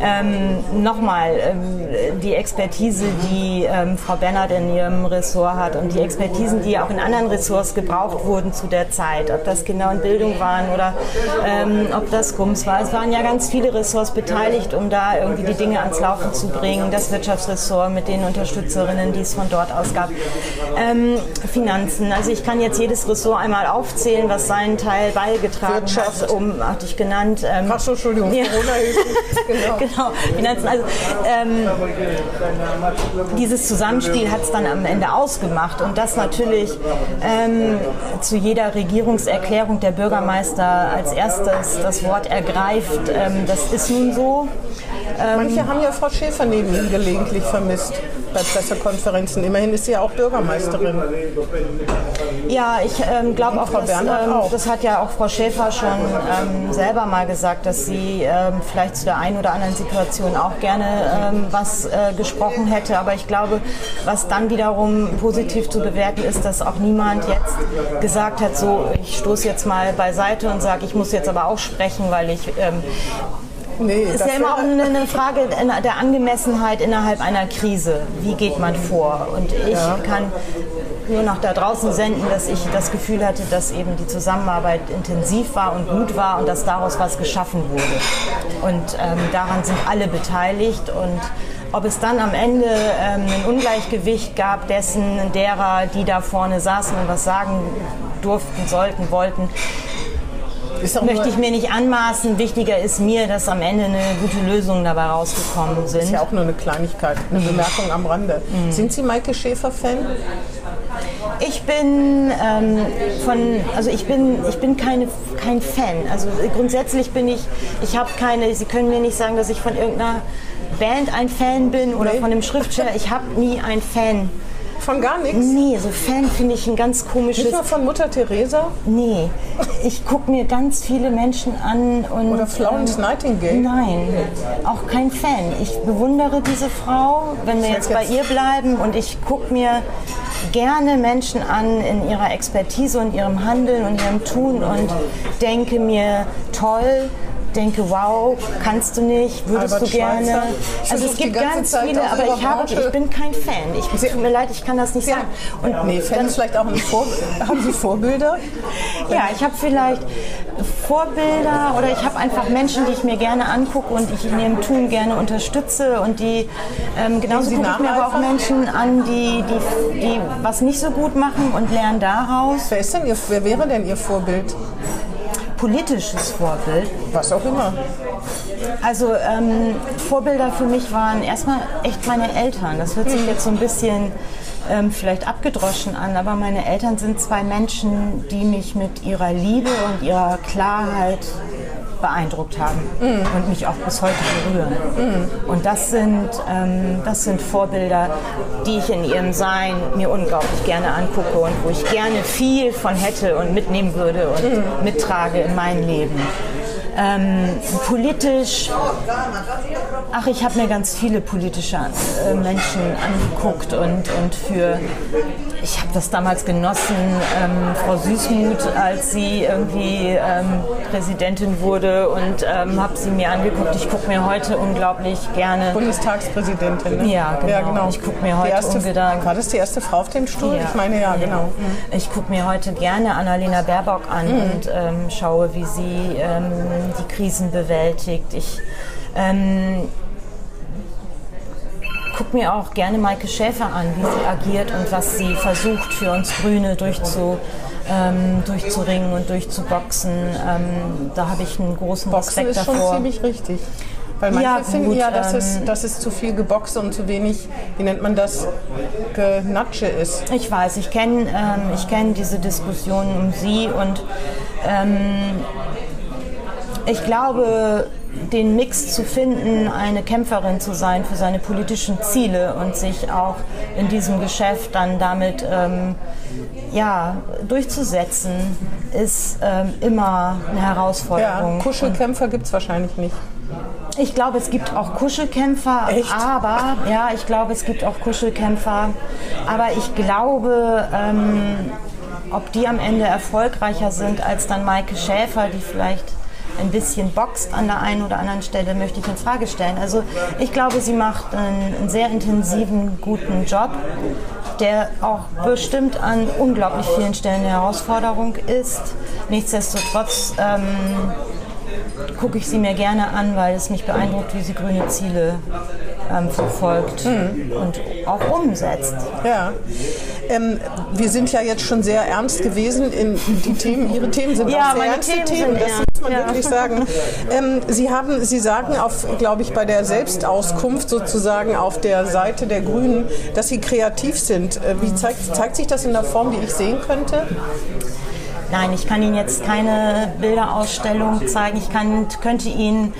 ähm, nochmal, ähm, die Expertise, die ähm, Frau Bernhard in ihrem Ressort hat und die Expertisen, die auch in anderen Ressorts gebraucht wurden zu der Zeit, ob das genau in Bildung waren oder ähm, ob das Gums war. Es waren ja ganz viele Ressorts beteiligt, um da irgendwie die Dinge ans Laufen zu bringen. Das Wirtschaftsressort mit den Unterstützerinnen, die es von dort aus gab. Ähm, Finanzen. Also ich kann jetzt jedes Ressort einmal aufzählen, was seinen Teil beigetragen Wirtschaft. hat, um, hatte ich genannt. Ähm, Ach so, Entschuldigung, ja. [LAUGHS] genau. genau, Finanzen. Also ähm, dieses Zusammenspiel hat es dann am Ende ausgemacht und das natürlich ähm, zu jeder Regierungserklärung der Bürgermeister als erstes das Wort ergreift. Ähm, das ist nun so. Ähm, Manche haben ja Frau Schäfer neben Ihnen gelegentlich vermisst bei Pressekonferenzen. Immerhin ist sie ja auch Bürgermeisterin. Ja, ich ähm, glaube auch, dass, ähm, auch, das hat ja auch Frau Schäfer schon ähm, selber mal gesagt, dass sie ähm, vielleicht zu der einen oder anderen Situation auch gerne ähm, was äh, gesprochen hätte. Aber ich glaube, was dann wiederum positiv zu bewerten ist, dass auch niemand jetzt gesagt hat, so ich stoße jetzt mal beiseite und sage, ich muss jetzt aber auch sprechen, weil ich ähm, Nee, ist ja immer auch eine Frage der Angemessenheit innerhalb einer Krise. Wie geht man vor? Und ich ja. kann nur nach da draußen senden, dass ich das Gefühl hatte, dass eben die Zusammenarbeit intensiv war und gut war und dass daraus was geschaffen wurde. Und ähm, daran sind alle beteiligt und ob es dann am Ende ähm, ein Ungleichgewicht gab dessen, derer, die da vorne saßen und was sagen durften, sollten, wollten. Möchte ich mir nicht anmaßen. Wichtiger ist mir, dass am Ende eine gute Lösung dabei rausgekommen sind. Ist ja auch nur eine Kleinigkeit, eine mhm. Bemerkung am Rande. Mhm. Sind Sie Maike Schäfer-Fan? Ich bin ähm, von, also ich bin, ich bin keine, kein Fan. Also grundsätzlich bin ich, ich habe keine, Sie können mir nicht sagen, dass ich von irgendeiner Band ein Fan bin oder nee. von einem Schriftsteller. Ich habe nie ein Fan von gar nichts? Nee, so Fan finde ich ein ganz komisches. Nicht mal von Mutter Teresa? Nee. Ich gucke mir ganz viele Menschen an und. Oder Florence ähm, Nightingale? Nein, auch kein Fan. Ich bewundere diese Frau, wenn wir jetzt bei ihr bleiben und ich gucke mir gerne Menschen an in ihrer Expertise und ihrem Handeln und ihrem Tun und denke mir, toll, denke, wow, kannst du nicht, würdest Albert du gerne. Also es gibt ganz Zeit viele, aber ich, habe, ich bin kein Fan. Ich, tut mir leid, ich kann das nicht ja. sagen. Und nee, Fan ist vielleicht auch ein Vor Haben Sie Vorbilder? Ja, ich habe vielleicht Vorbilder oder ich habe einfach Menschen, die ich mir gerne angucke und ich in ihrem Tun gerne unterstütze und die ähm, genauso gucke ich mir aber auch Menschen an, die, die, die was nicht so gut machen und lernen daraus. Wer ist denn Ihr, wer wäre denn Ihr Vorbild? Politisches Vorbild. Was auch immer. Also ähm, Vorbilder für mich waren erstmal echt meine Eltern. Das hört sich mhm. jetzt so ein bisschen ähm, vielleicht abgedroschen an, aber meine Eltern sind zwei Menschen, die mich mit ihrer Liebe und ihrer Klarheit beeindruckt haben mm. und mich auch bis heute berühren. Mm. Und das sind, ähm, das sind Vorbilder, die ich in ihrem Sein mir unglaublich gerne angucke und wo ich gerne viel von hätte und mitnehmen würde und mm. mittrage in mein Leben. Ähm, politisch, ach, ich habe mir ganz viele politische äh, Menschen angeguckt und, und für, ich habe das damals genossen, ähm, Frau Süßmuth, als sie irgendwie ähm, Präsidentin wurde und ähm, habe sie mir angeguckt. Ich gucke mir heute unglaublich gerne. Bundestagspräsidentin, ne? Ja, genau. Ja, genau. Ich gucke mir heute erste, War das die erste Frau auf dem Stuhl? Ja. Ich meine, ja, ja. genau. Ich gucke mir heute gerne Annalena Baerbock an mhm. und ähm, schaue, wie sie ähm, die Krisen bewältigt. Ich ähm, gucke mir auch gerne Maike Schäfer an, wie sie agiert und was sie versucht für uns Grüne durchzu, ähm, durchzuringen und durchzuboxen. Ähm, da habe ich einen großen Boxen Respekt davor. ist schon ziemlich richtig. Weil manche ja, finden gut, ja, dass, ähm, es, dass es zu viel geboxt und zu wenig, wie nennt man das, Genatsche ist. Ich weiß, ich kenne ähm, kenn diese Diskussion um sie und ähm, ich glaube, den Mix zu finden, eine Kämpferin zu sein für seine politischen Ziele und sich auch in diesem Geschäft dann damit ähm, ja, durchzusetzen, ist ähm, immer eine Herausforderung. Ja, Kuschelkämpfer gibt es wahrscheinlich nicht. Ich glaube, es gibt auch Kuschelkämpfer, Echt? aber ja, ich glaube, es gibt auch Kuschelkämpfer, aber ich glaube, ähm, ob die am Ende erfolgreicher sind als dann Maike Schäfer, die vielleicht ein bisschen boxt an der einen oder anderen Stelle, möchte ich in Frage stellen. Also ich glaube, sie macht einen, einen sehr intensiven, guten Job, der auch bestimmt an unglaublich vielen Stellen eine Herausforderung ist. Nichtsdestotrotz ähm, gucke ich sie mir gerne an, weil es mich beeindruckt, wie sie grüne Ziele ähm, verfolgt mhm. und auch umsetzt. Ja. Ähm, wir sind ja jetzt schon sehr ernst gewesen. In, die Themen, Ihre Themen sind ja, auch sehr ernste Themen. Themen das muss man ja. wirklich sagen. Ähm, Sie, haben, Sie sagen, auf, glaube ich, bei der Selbstauskunft sozusagen auf der Seite der Grünen, dass Sie kreativ sind. Äh, wie zeigt, zeigt sich das in der Form, die ich sehen könnte? Nein, ich kann Ihnen jetzt keine Bilderausstellung zeigen. Ich kann, könnte Ihnen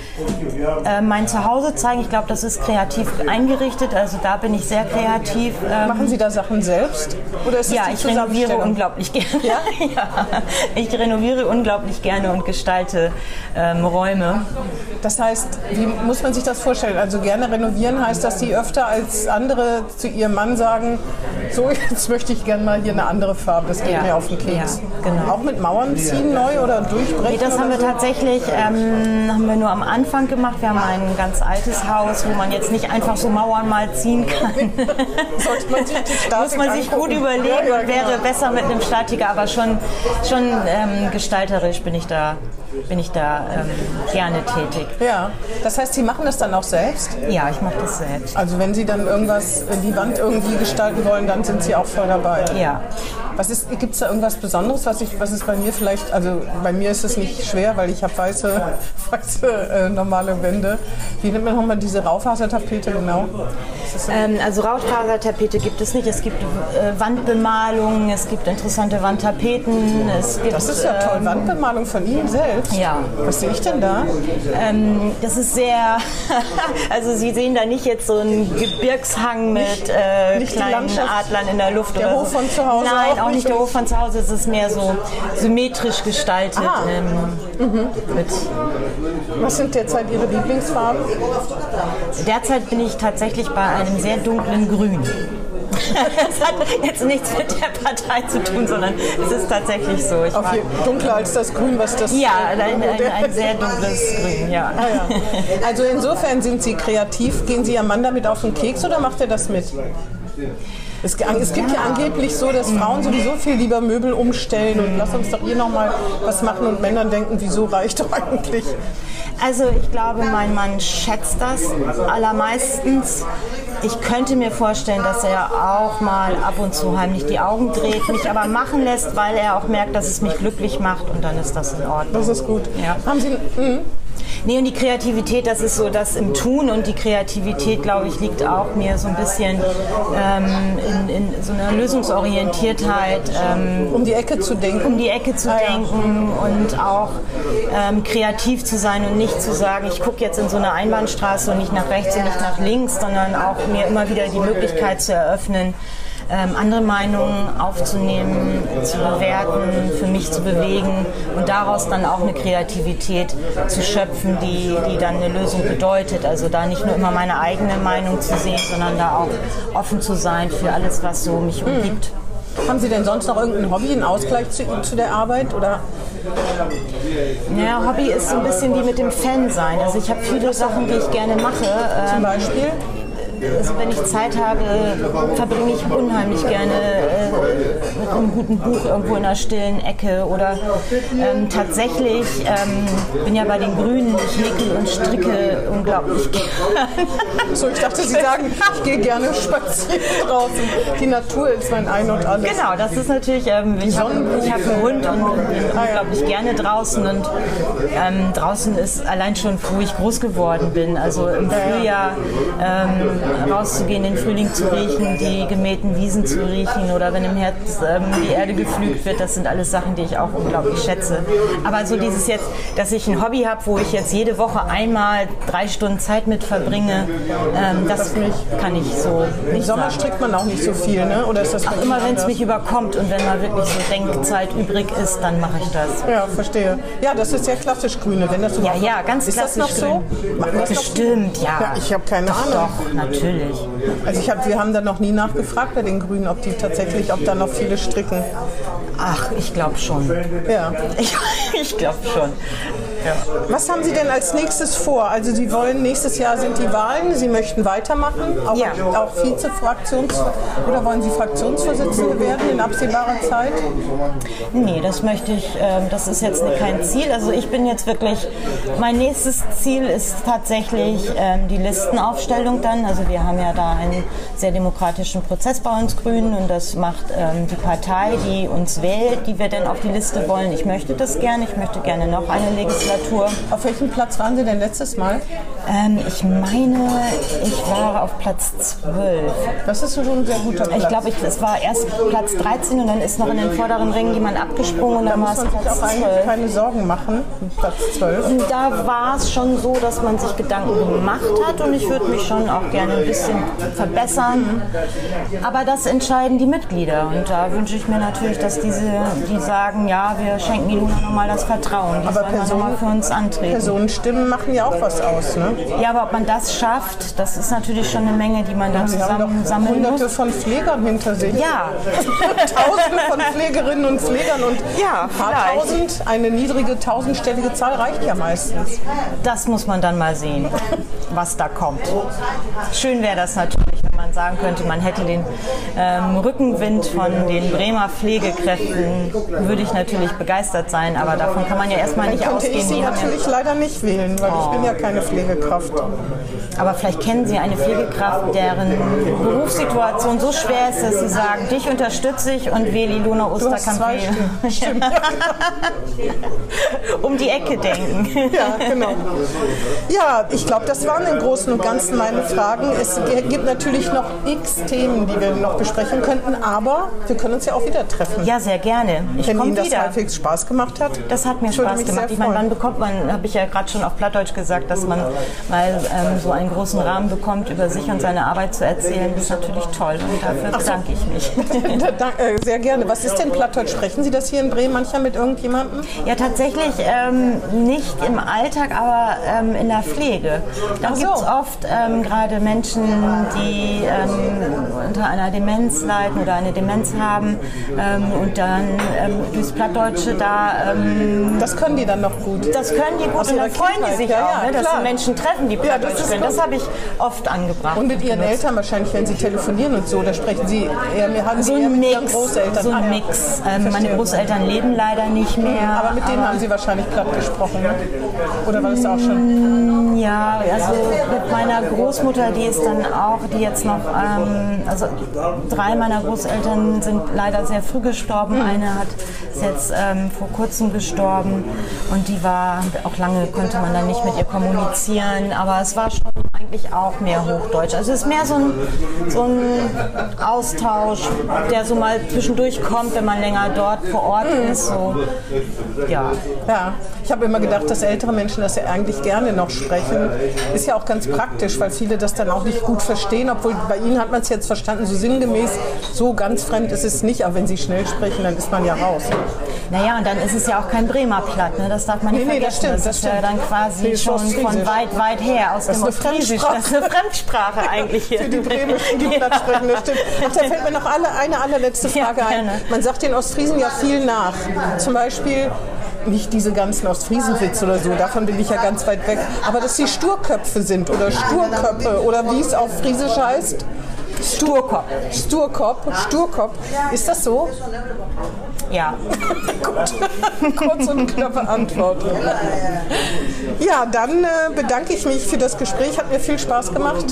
äh, mein Zuhause zeigen. Ich glaube, das ist kreativ eingerichtet. Also da bin ich sehr kreativ. Ähm, Machen Sie da Sachen selbst? Oder ist das ja, ich renoviere unglaublich gerne. Ja? [LAUGHS] ja? ich renoviere unglaublich gerne und gestalte ähm, Räume. Das heißt, wie muss man sich das vorstellen? Also gerne renovieren heißt, dass Sie öfter als andere zu Ihrem Mann sagen, so [LAUGHS] jetzt möchte ich gerne mal hier eine andere Farbe. Das geht ja. mir auf den Keks. Ja, genau auch mit Mauern ziehen neu oder durchbrechen? Nee, das haben wir so? tatsächlich ähm, haben wir nur am Anfang gemacht. Wir haben ein ganz altes Haus, wo man jetzt nicht einfach so Mauern mal ziehen kann. [LAUGHS] Sollte man sich die Muss man sich gut überlegen und wäre genau. besser mit einem Statiker, aber schon, schon ähm, gestalterisch bin ich da bin ich da ähm, gerne tätig. Ja, das heißt, Sie machen das dann auch selbst? Ja, ich mache das selbst. Also wenn Sie dann irgendwas, die Wand irgendwie gestalten wollen, dann sind Sie auch voll dabei? Ja. Was ist, gibt es da irgendwas Besonderes, was, ich, was ist bei mir vielleicht, also bei mir ist es nicht schwer, weil ich habe weiße, [LAUGHS] weiße äh, normale Wände. Wie nennt man nochmal diese Raufasertapete genau? Ähm, also Raufasertapete gibt es nicht. Es gibt äh, Wandbemalungen, es gibt interessante Wandtapeten. Es gibt, das ist ja toll, ähm, Wandbemalung von Ihnen selbst. Ja. Was sehe ich denn da? Ähm, das ist sehr, [LAUGHS] also Sie sehen da nicht jetzt so einen Gebirgshang mit äh, nicht kleinen Adlern in der Luft der oder Hof so. von zu Hause Nein, auch auch, nicht der Hof von zu Hause. Es ist mehr so symmetrisch gestaltet. Ah. Ähm, mit Was sind derzeit Ihre Lieblingsfarben? Derzeit bin ich tatsächlich bei einem sehr dunklen Grün. [LAUGHS] Das hat jetzt nichts mit der Partei zu tun, sondern es ist tatsächlich so. Ich Auf dunkler als das Grün, was das ja, ein, ein, ein sehr dunkles Grün, ja. Ah, ja. Also insofern sind Sie kreativ. Gehen Sie Amanda mit auf den Keks oder macht er das mit? Es, es gibt ja. angeblich so, dass Frauen sowieso viel lieber Möbel umstellen und lass uns doch hier nochmal was machen und Männern denken, wieso reicht doch eigentlich? Also ich glaube, mein Mann schätzt das allermeistens. Ich könnte mir vorstellen, dass er auch mal ab und zu heimlich die Augen dreht, mich aber machen lässt, weil er auch merkt, dass es mich glücklich macht und dann ist das in Ordnung. Das ist gut. Ja. Haben Sie, mh, Nee, und die Kreativität, das ist so das im Tun und die Kreativität, glaube ich, liegt auch mir so ein bisschen ähm, in, in so einer Lösungsorientiertheit, ähm, um die Ecke zu denken? um die Ecke zu Ah, ja. denken und auch ähm, kreativ zu sein und nicht zu sagen, ich gucke jetzt in so eine Einbahnstraße und nicht nach rechts und nicht nach links, sondern auch mir immer wieder die Möglichkeit zu eröffnen, ähm, andere Meinungen aufzunehmen, zu bewerten, für mich zu bewegen und daraus dann auch eine Kreativität zu schöpfen, die, die dann eine Lösung bedeutet. Also da nicht nur immer meine eigene Meinung zu sehen, sondern da auch offen zu sein für alles, was so mich umgibt. Haben Sie denn sonst noch irgendein Hobby, einen Ausgleich zu, zu der Arbeit? Oder? Ja, Hobby ist so ein bisschen wie mit dem Fan sein. Also ich habe viele Sachen, die ich gerne mache. Zum Ähm, Beispiel? Also wenn ich Zeit habe, verbringe ich unheimlich gerne äh, mit einem guten Buch irgendwo in einer stillen Ecke oder ähm, tatsächlich ähm, bin ja bei den Grünen, ich häkel und stricke unglaublich gerne. So, ich dachte, Sie sagen, ich gehe gerne spazieren draußen. Die Natur ist mein Ein und Alles. Genau, das ist natürlich, ähm, ich habe hab einen Hund und bin unglaublich gerne draußen und ähm, draußen ist allein schon, wo ich groß geworden bin, also im Frühjahr ähm, rauszugehen, den Frühling zu riechen, die gemähten Wiesen zu riechen oder wenn im Herbst ähm, die Erde gepflügt wird, das sind alles Sachen, die ich auch unglaublich schätze. Aber so dieses jetzt, dass ich ein Hobby habe, wo ich jetzt jede Woche einmal drei Stunden Zeit mit verbringe, ähm, das kann ich so Im nicht Sommer sagen. strickt man auch nicht so viel, ne? Oder ist das Ach, immer wenn es mich überkommt und wenn mal wirklich so Denkzeit übrig ist, dann mache ich das. Ja, verstehe. Ja, das ist sehr klassisch Grüne, wenn das Ja, überhaupt- ja, ganz Ist das noch klassisch so? grün. Noch Bestimmt, ja. Ja, ich habe keine Doch, Ahnung. Doch, natürlich. Also ich hab, wir haben da noch nie nachgefragt bei den Grünen, ob die tatsächlich, ob da noch viele stricken. Ach, ich glaube schon. Ja. [LAUGHS] Ich, ich glaube schon. Was haben Sie denn als nächstes vor? Also Sie wollen, nächstes Jahr sind die Wahlen, Sie möchten weitermachen, auch, Ja. auch Vize-Fraktions- oder wollen Sie Fraktionsvorsitzende werden in absehbarer Zeit? Nee, das möchte ich, ähm, das ist jetzt kein Ziel. Also ich bin jetzt wirklich, mein nächstes Ziel ist tatsächlich ähm, die Listenaufstellung dann. Also wir haben ja da einen sehr demokratischen Prozess bei uns Grünen und das macht ähm, die Partei, die uns wählt, die wir dann auf die Liste wollen. Ich möchte das gerne, ich möchte gerne noch eine Legislatur. Auf welchem Platz waren Sie denn letztes Mal? Ähm, ich meine, ich war auf Platz 12. Das ist schon ein sehr guter Platz. Ich glaube, es war erst Platz 13 und dann ist noch in den vorderen Ringen jemand abgesprungen und da dann war es man sich Platz auch eigentlich 12. keine Sorgen machen. Platz 12. Und da war es schon so, dass man sich Gedanken gemacht hat und ich würde mich schon auch gerne ein bisschen verbessern. Aber das entscheiden die Mitglieder und da wünsche ich mir natürlich, dass diese, die sagen, ja, wir schenken Ihnen nochmal das Vertrauen, die Aber Personen- nochmal für uns antreten. Personenstimmen machen ja auch was aus, ne? Ja, aber ob man das schafft, das ist natürlich schon eine Menge, die man da haben zusammen sammeln hunderte muss. von Pflegern hinter sich. Ja, [LAUGHS] Tausende von Pflegerinnen und Pflegern und Ja, ein paar vielleicht. tausend, eine niedrige tausendstellige Zahl reicht ja meistens. das muss man dann mal sehen, was da kommt. Schön wäre das natürlich, man sagen könnte, man hätte den ähm, Rückenwind von den Bremer Pflegekräften, würde ich natürlich begeistert sein. Aber davon kann man ja erstmal nicht ausgehen. ich Sie natürlich leider nicht wählen, weil ich bin ja keine Pflegekraft. aber vielleicht kennen Sie eine Pflegekraft, deren Berufssituation so schwer ist, dass Sie sagen, dich unterstütze ich und wähle Ilona Osterkamp. Stimmt. [LAUGHS] [LAUGHS] um die Ecke denken. Ja, genau. Ja, ich glaube, das waren im Großen und Ganzen meine Fragen. Es gibt natürlich noch x Themen, die wir noch besprechen könnten, aber wir können uns ja auch wieder treffen. Ja, sehr gerne. Ich Wenn Ihnen das wieder. halbwegs Spaß gemacht hat. Das hat mir Spaß gemacht. Ich meine, wann bekommt man, habe ich ja gerade schon auf Plattdeutsch gesagt, dass man mal ähm, so einen großen Rahmen bekommt, über sich und seine Arbeit zu erzählen. Das ist natürlich toll und dafür bedanke ich mich. [LAUGHS] Äh, Sehr gerne. Was ist denn Plattdeutsch? Sprechen Sie das hier in Bremen manchmal mit irgendjemandem? Ja, tatsächlich ähm, nicht im Alltag, aber ähm, in der Pflege. Da Ach so. gibt es oft ähm, gerade Menschen, die ähm, unter einer Demenz leiden oder eine Demenz haben ähm, und dann ähm, durchs Plattdeutsche da, ähm, Das können die dann noch gut. das können die gut Aus und dann freuen die sich Ja, auch, ja, ne, dass sie Menschen treffen, die Ja, das Plattdeutsch können. gut. Das habe ich oft angebracht. Und mit Ihren genutzt. Eltern wahrscheinlich, wenn Sie telefonieren und so, da sprechen Sie eher, wir haben So Sie ein mit Ihren Mix, Großeltern. so Ah, ein ja. Mix. Ähm, meine. Großeltern leben leider nicht mehr. Aber mit denen haben Sie wahrscheinlich platt gesprochen, ne? Oder war das auch schon? Ja, also mit meiner Großmutter, die ist dann auch, die jetzt noch, ähm, also drei meiner Großeltern sind leider sehr früh gestorben. Eine hat ist jetzt ähm, vor kurzem gestorben und die war auch lange konnte man dann nicht mit ihr kommunizieren, aber es war schon eigentlich auch mehr Hochdeutsch. Also es ist mehr so ein, so ein Austausch, der so mal zwischendurch kommt, wenn man länger dort vor Ort ist. So, ja. Ja, ich habe immer gedacht, dass ältere Menschen das ja eigentlich gerne noch sprechen. Ist ja auch ganz praktisch, weil viele das dann auch nicht gut verstehen, obwohl bei Ihnen hat man es jetzt verstanden, so sinngemäß, so ganz fremd ist es nicht, aber wenn Sie schnell sprechen, dann ist man ja raus. Naja, und dann ist es ja auch kein Bremer Platt, ne? das darf man nicht Nee, nee, das vergessen. stimmt, das das ist ja dann quasi Nee, schon von weit, weit her, aus Das dem Ostfriesisch. Fremdsprache. Das ist eine Fremdsprache [LAUGHS] eigentlich hier. Für die Bremischen, die Platt sprechen, das stimmt. Ach, da fällt mir noch alle, eine allerletzte Ja, Frage ein. gerne. Man sagt den Ostfriesen ja viel nach. Zum Beispiel nicht diese ganzen Ostfriesenwitze oder so, davon bin ich ja ganz weit weg, aber dass sie Sturköpfe sind oder Sturköpfe oder wie es auf Friesisch heißt. Sturkopf. Sturkopf, Sturkopf. Ist das so? Ja. [LAUGHS] Kurz und knappe Antwort. Ja, dann äh, bedanke ich mich für das Gespräch, hat mir viel Spaß gemacht.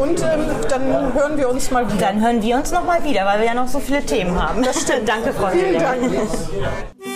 Und ähm, dann hören wir uns mal wieder. Dann hören wir uns nochmal wieder, weil wir ja noch so viele Themen haben. [LAUGHS] Danke, Frau Vielen. Dank.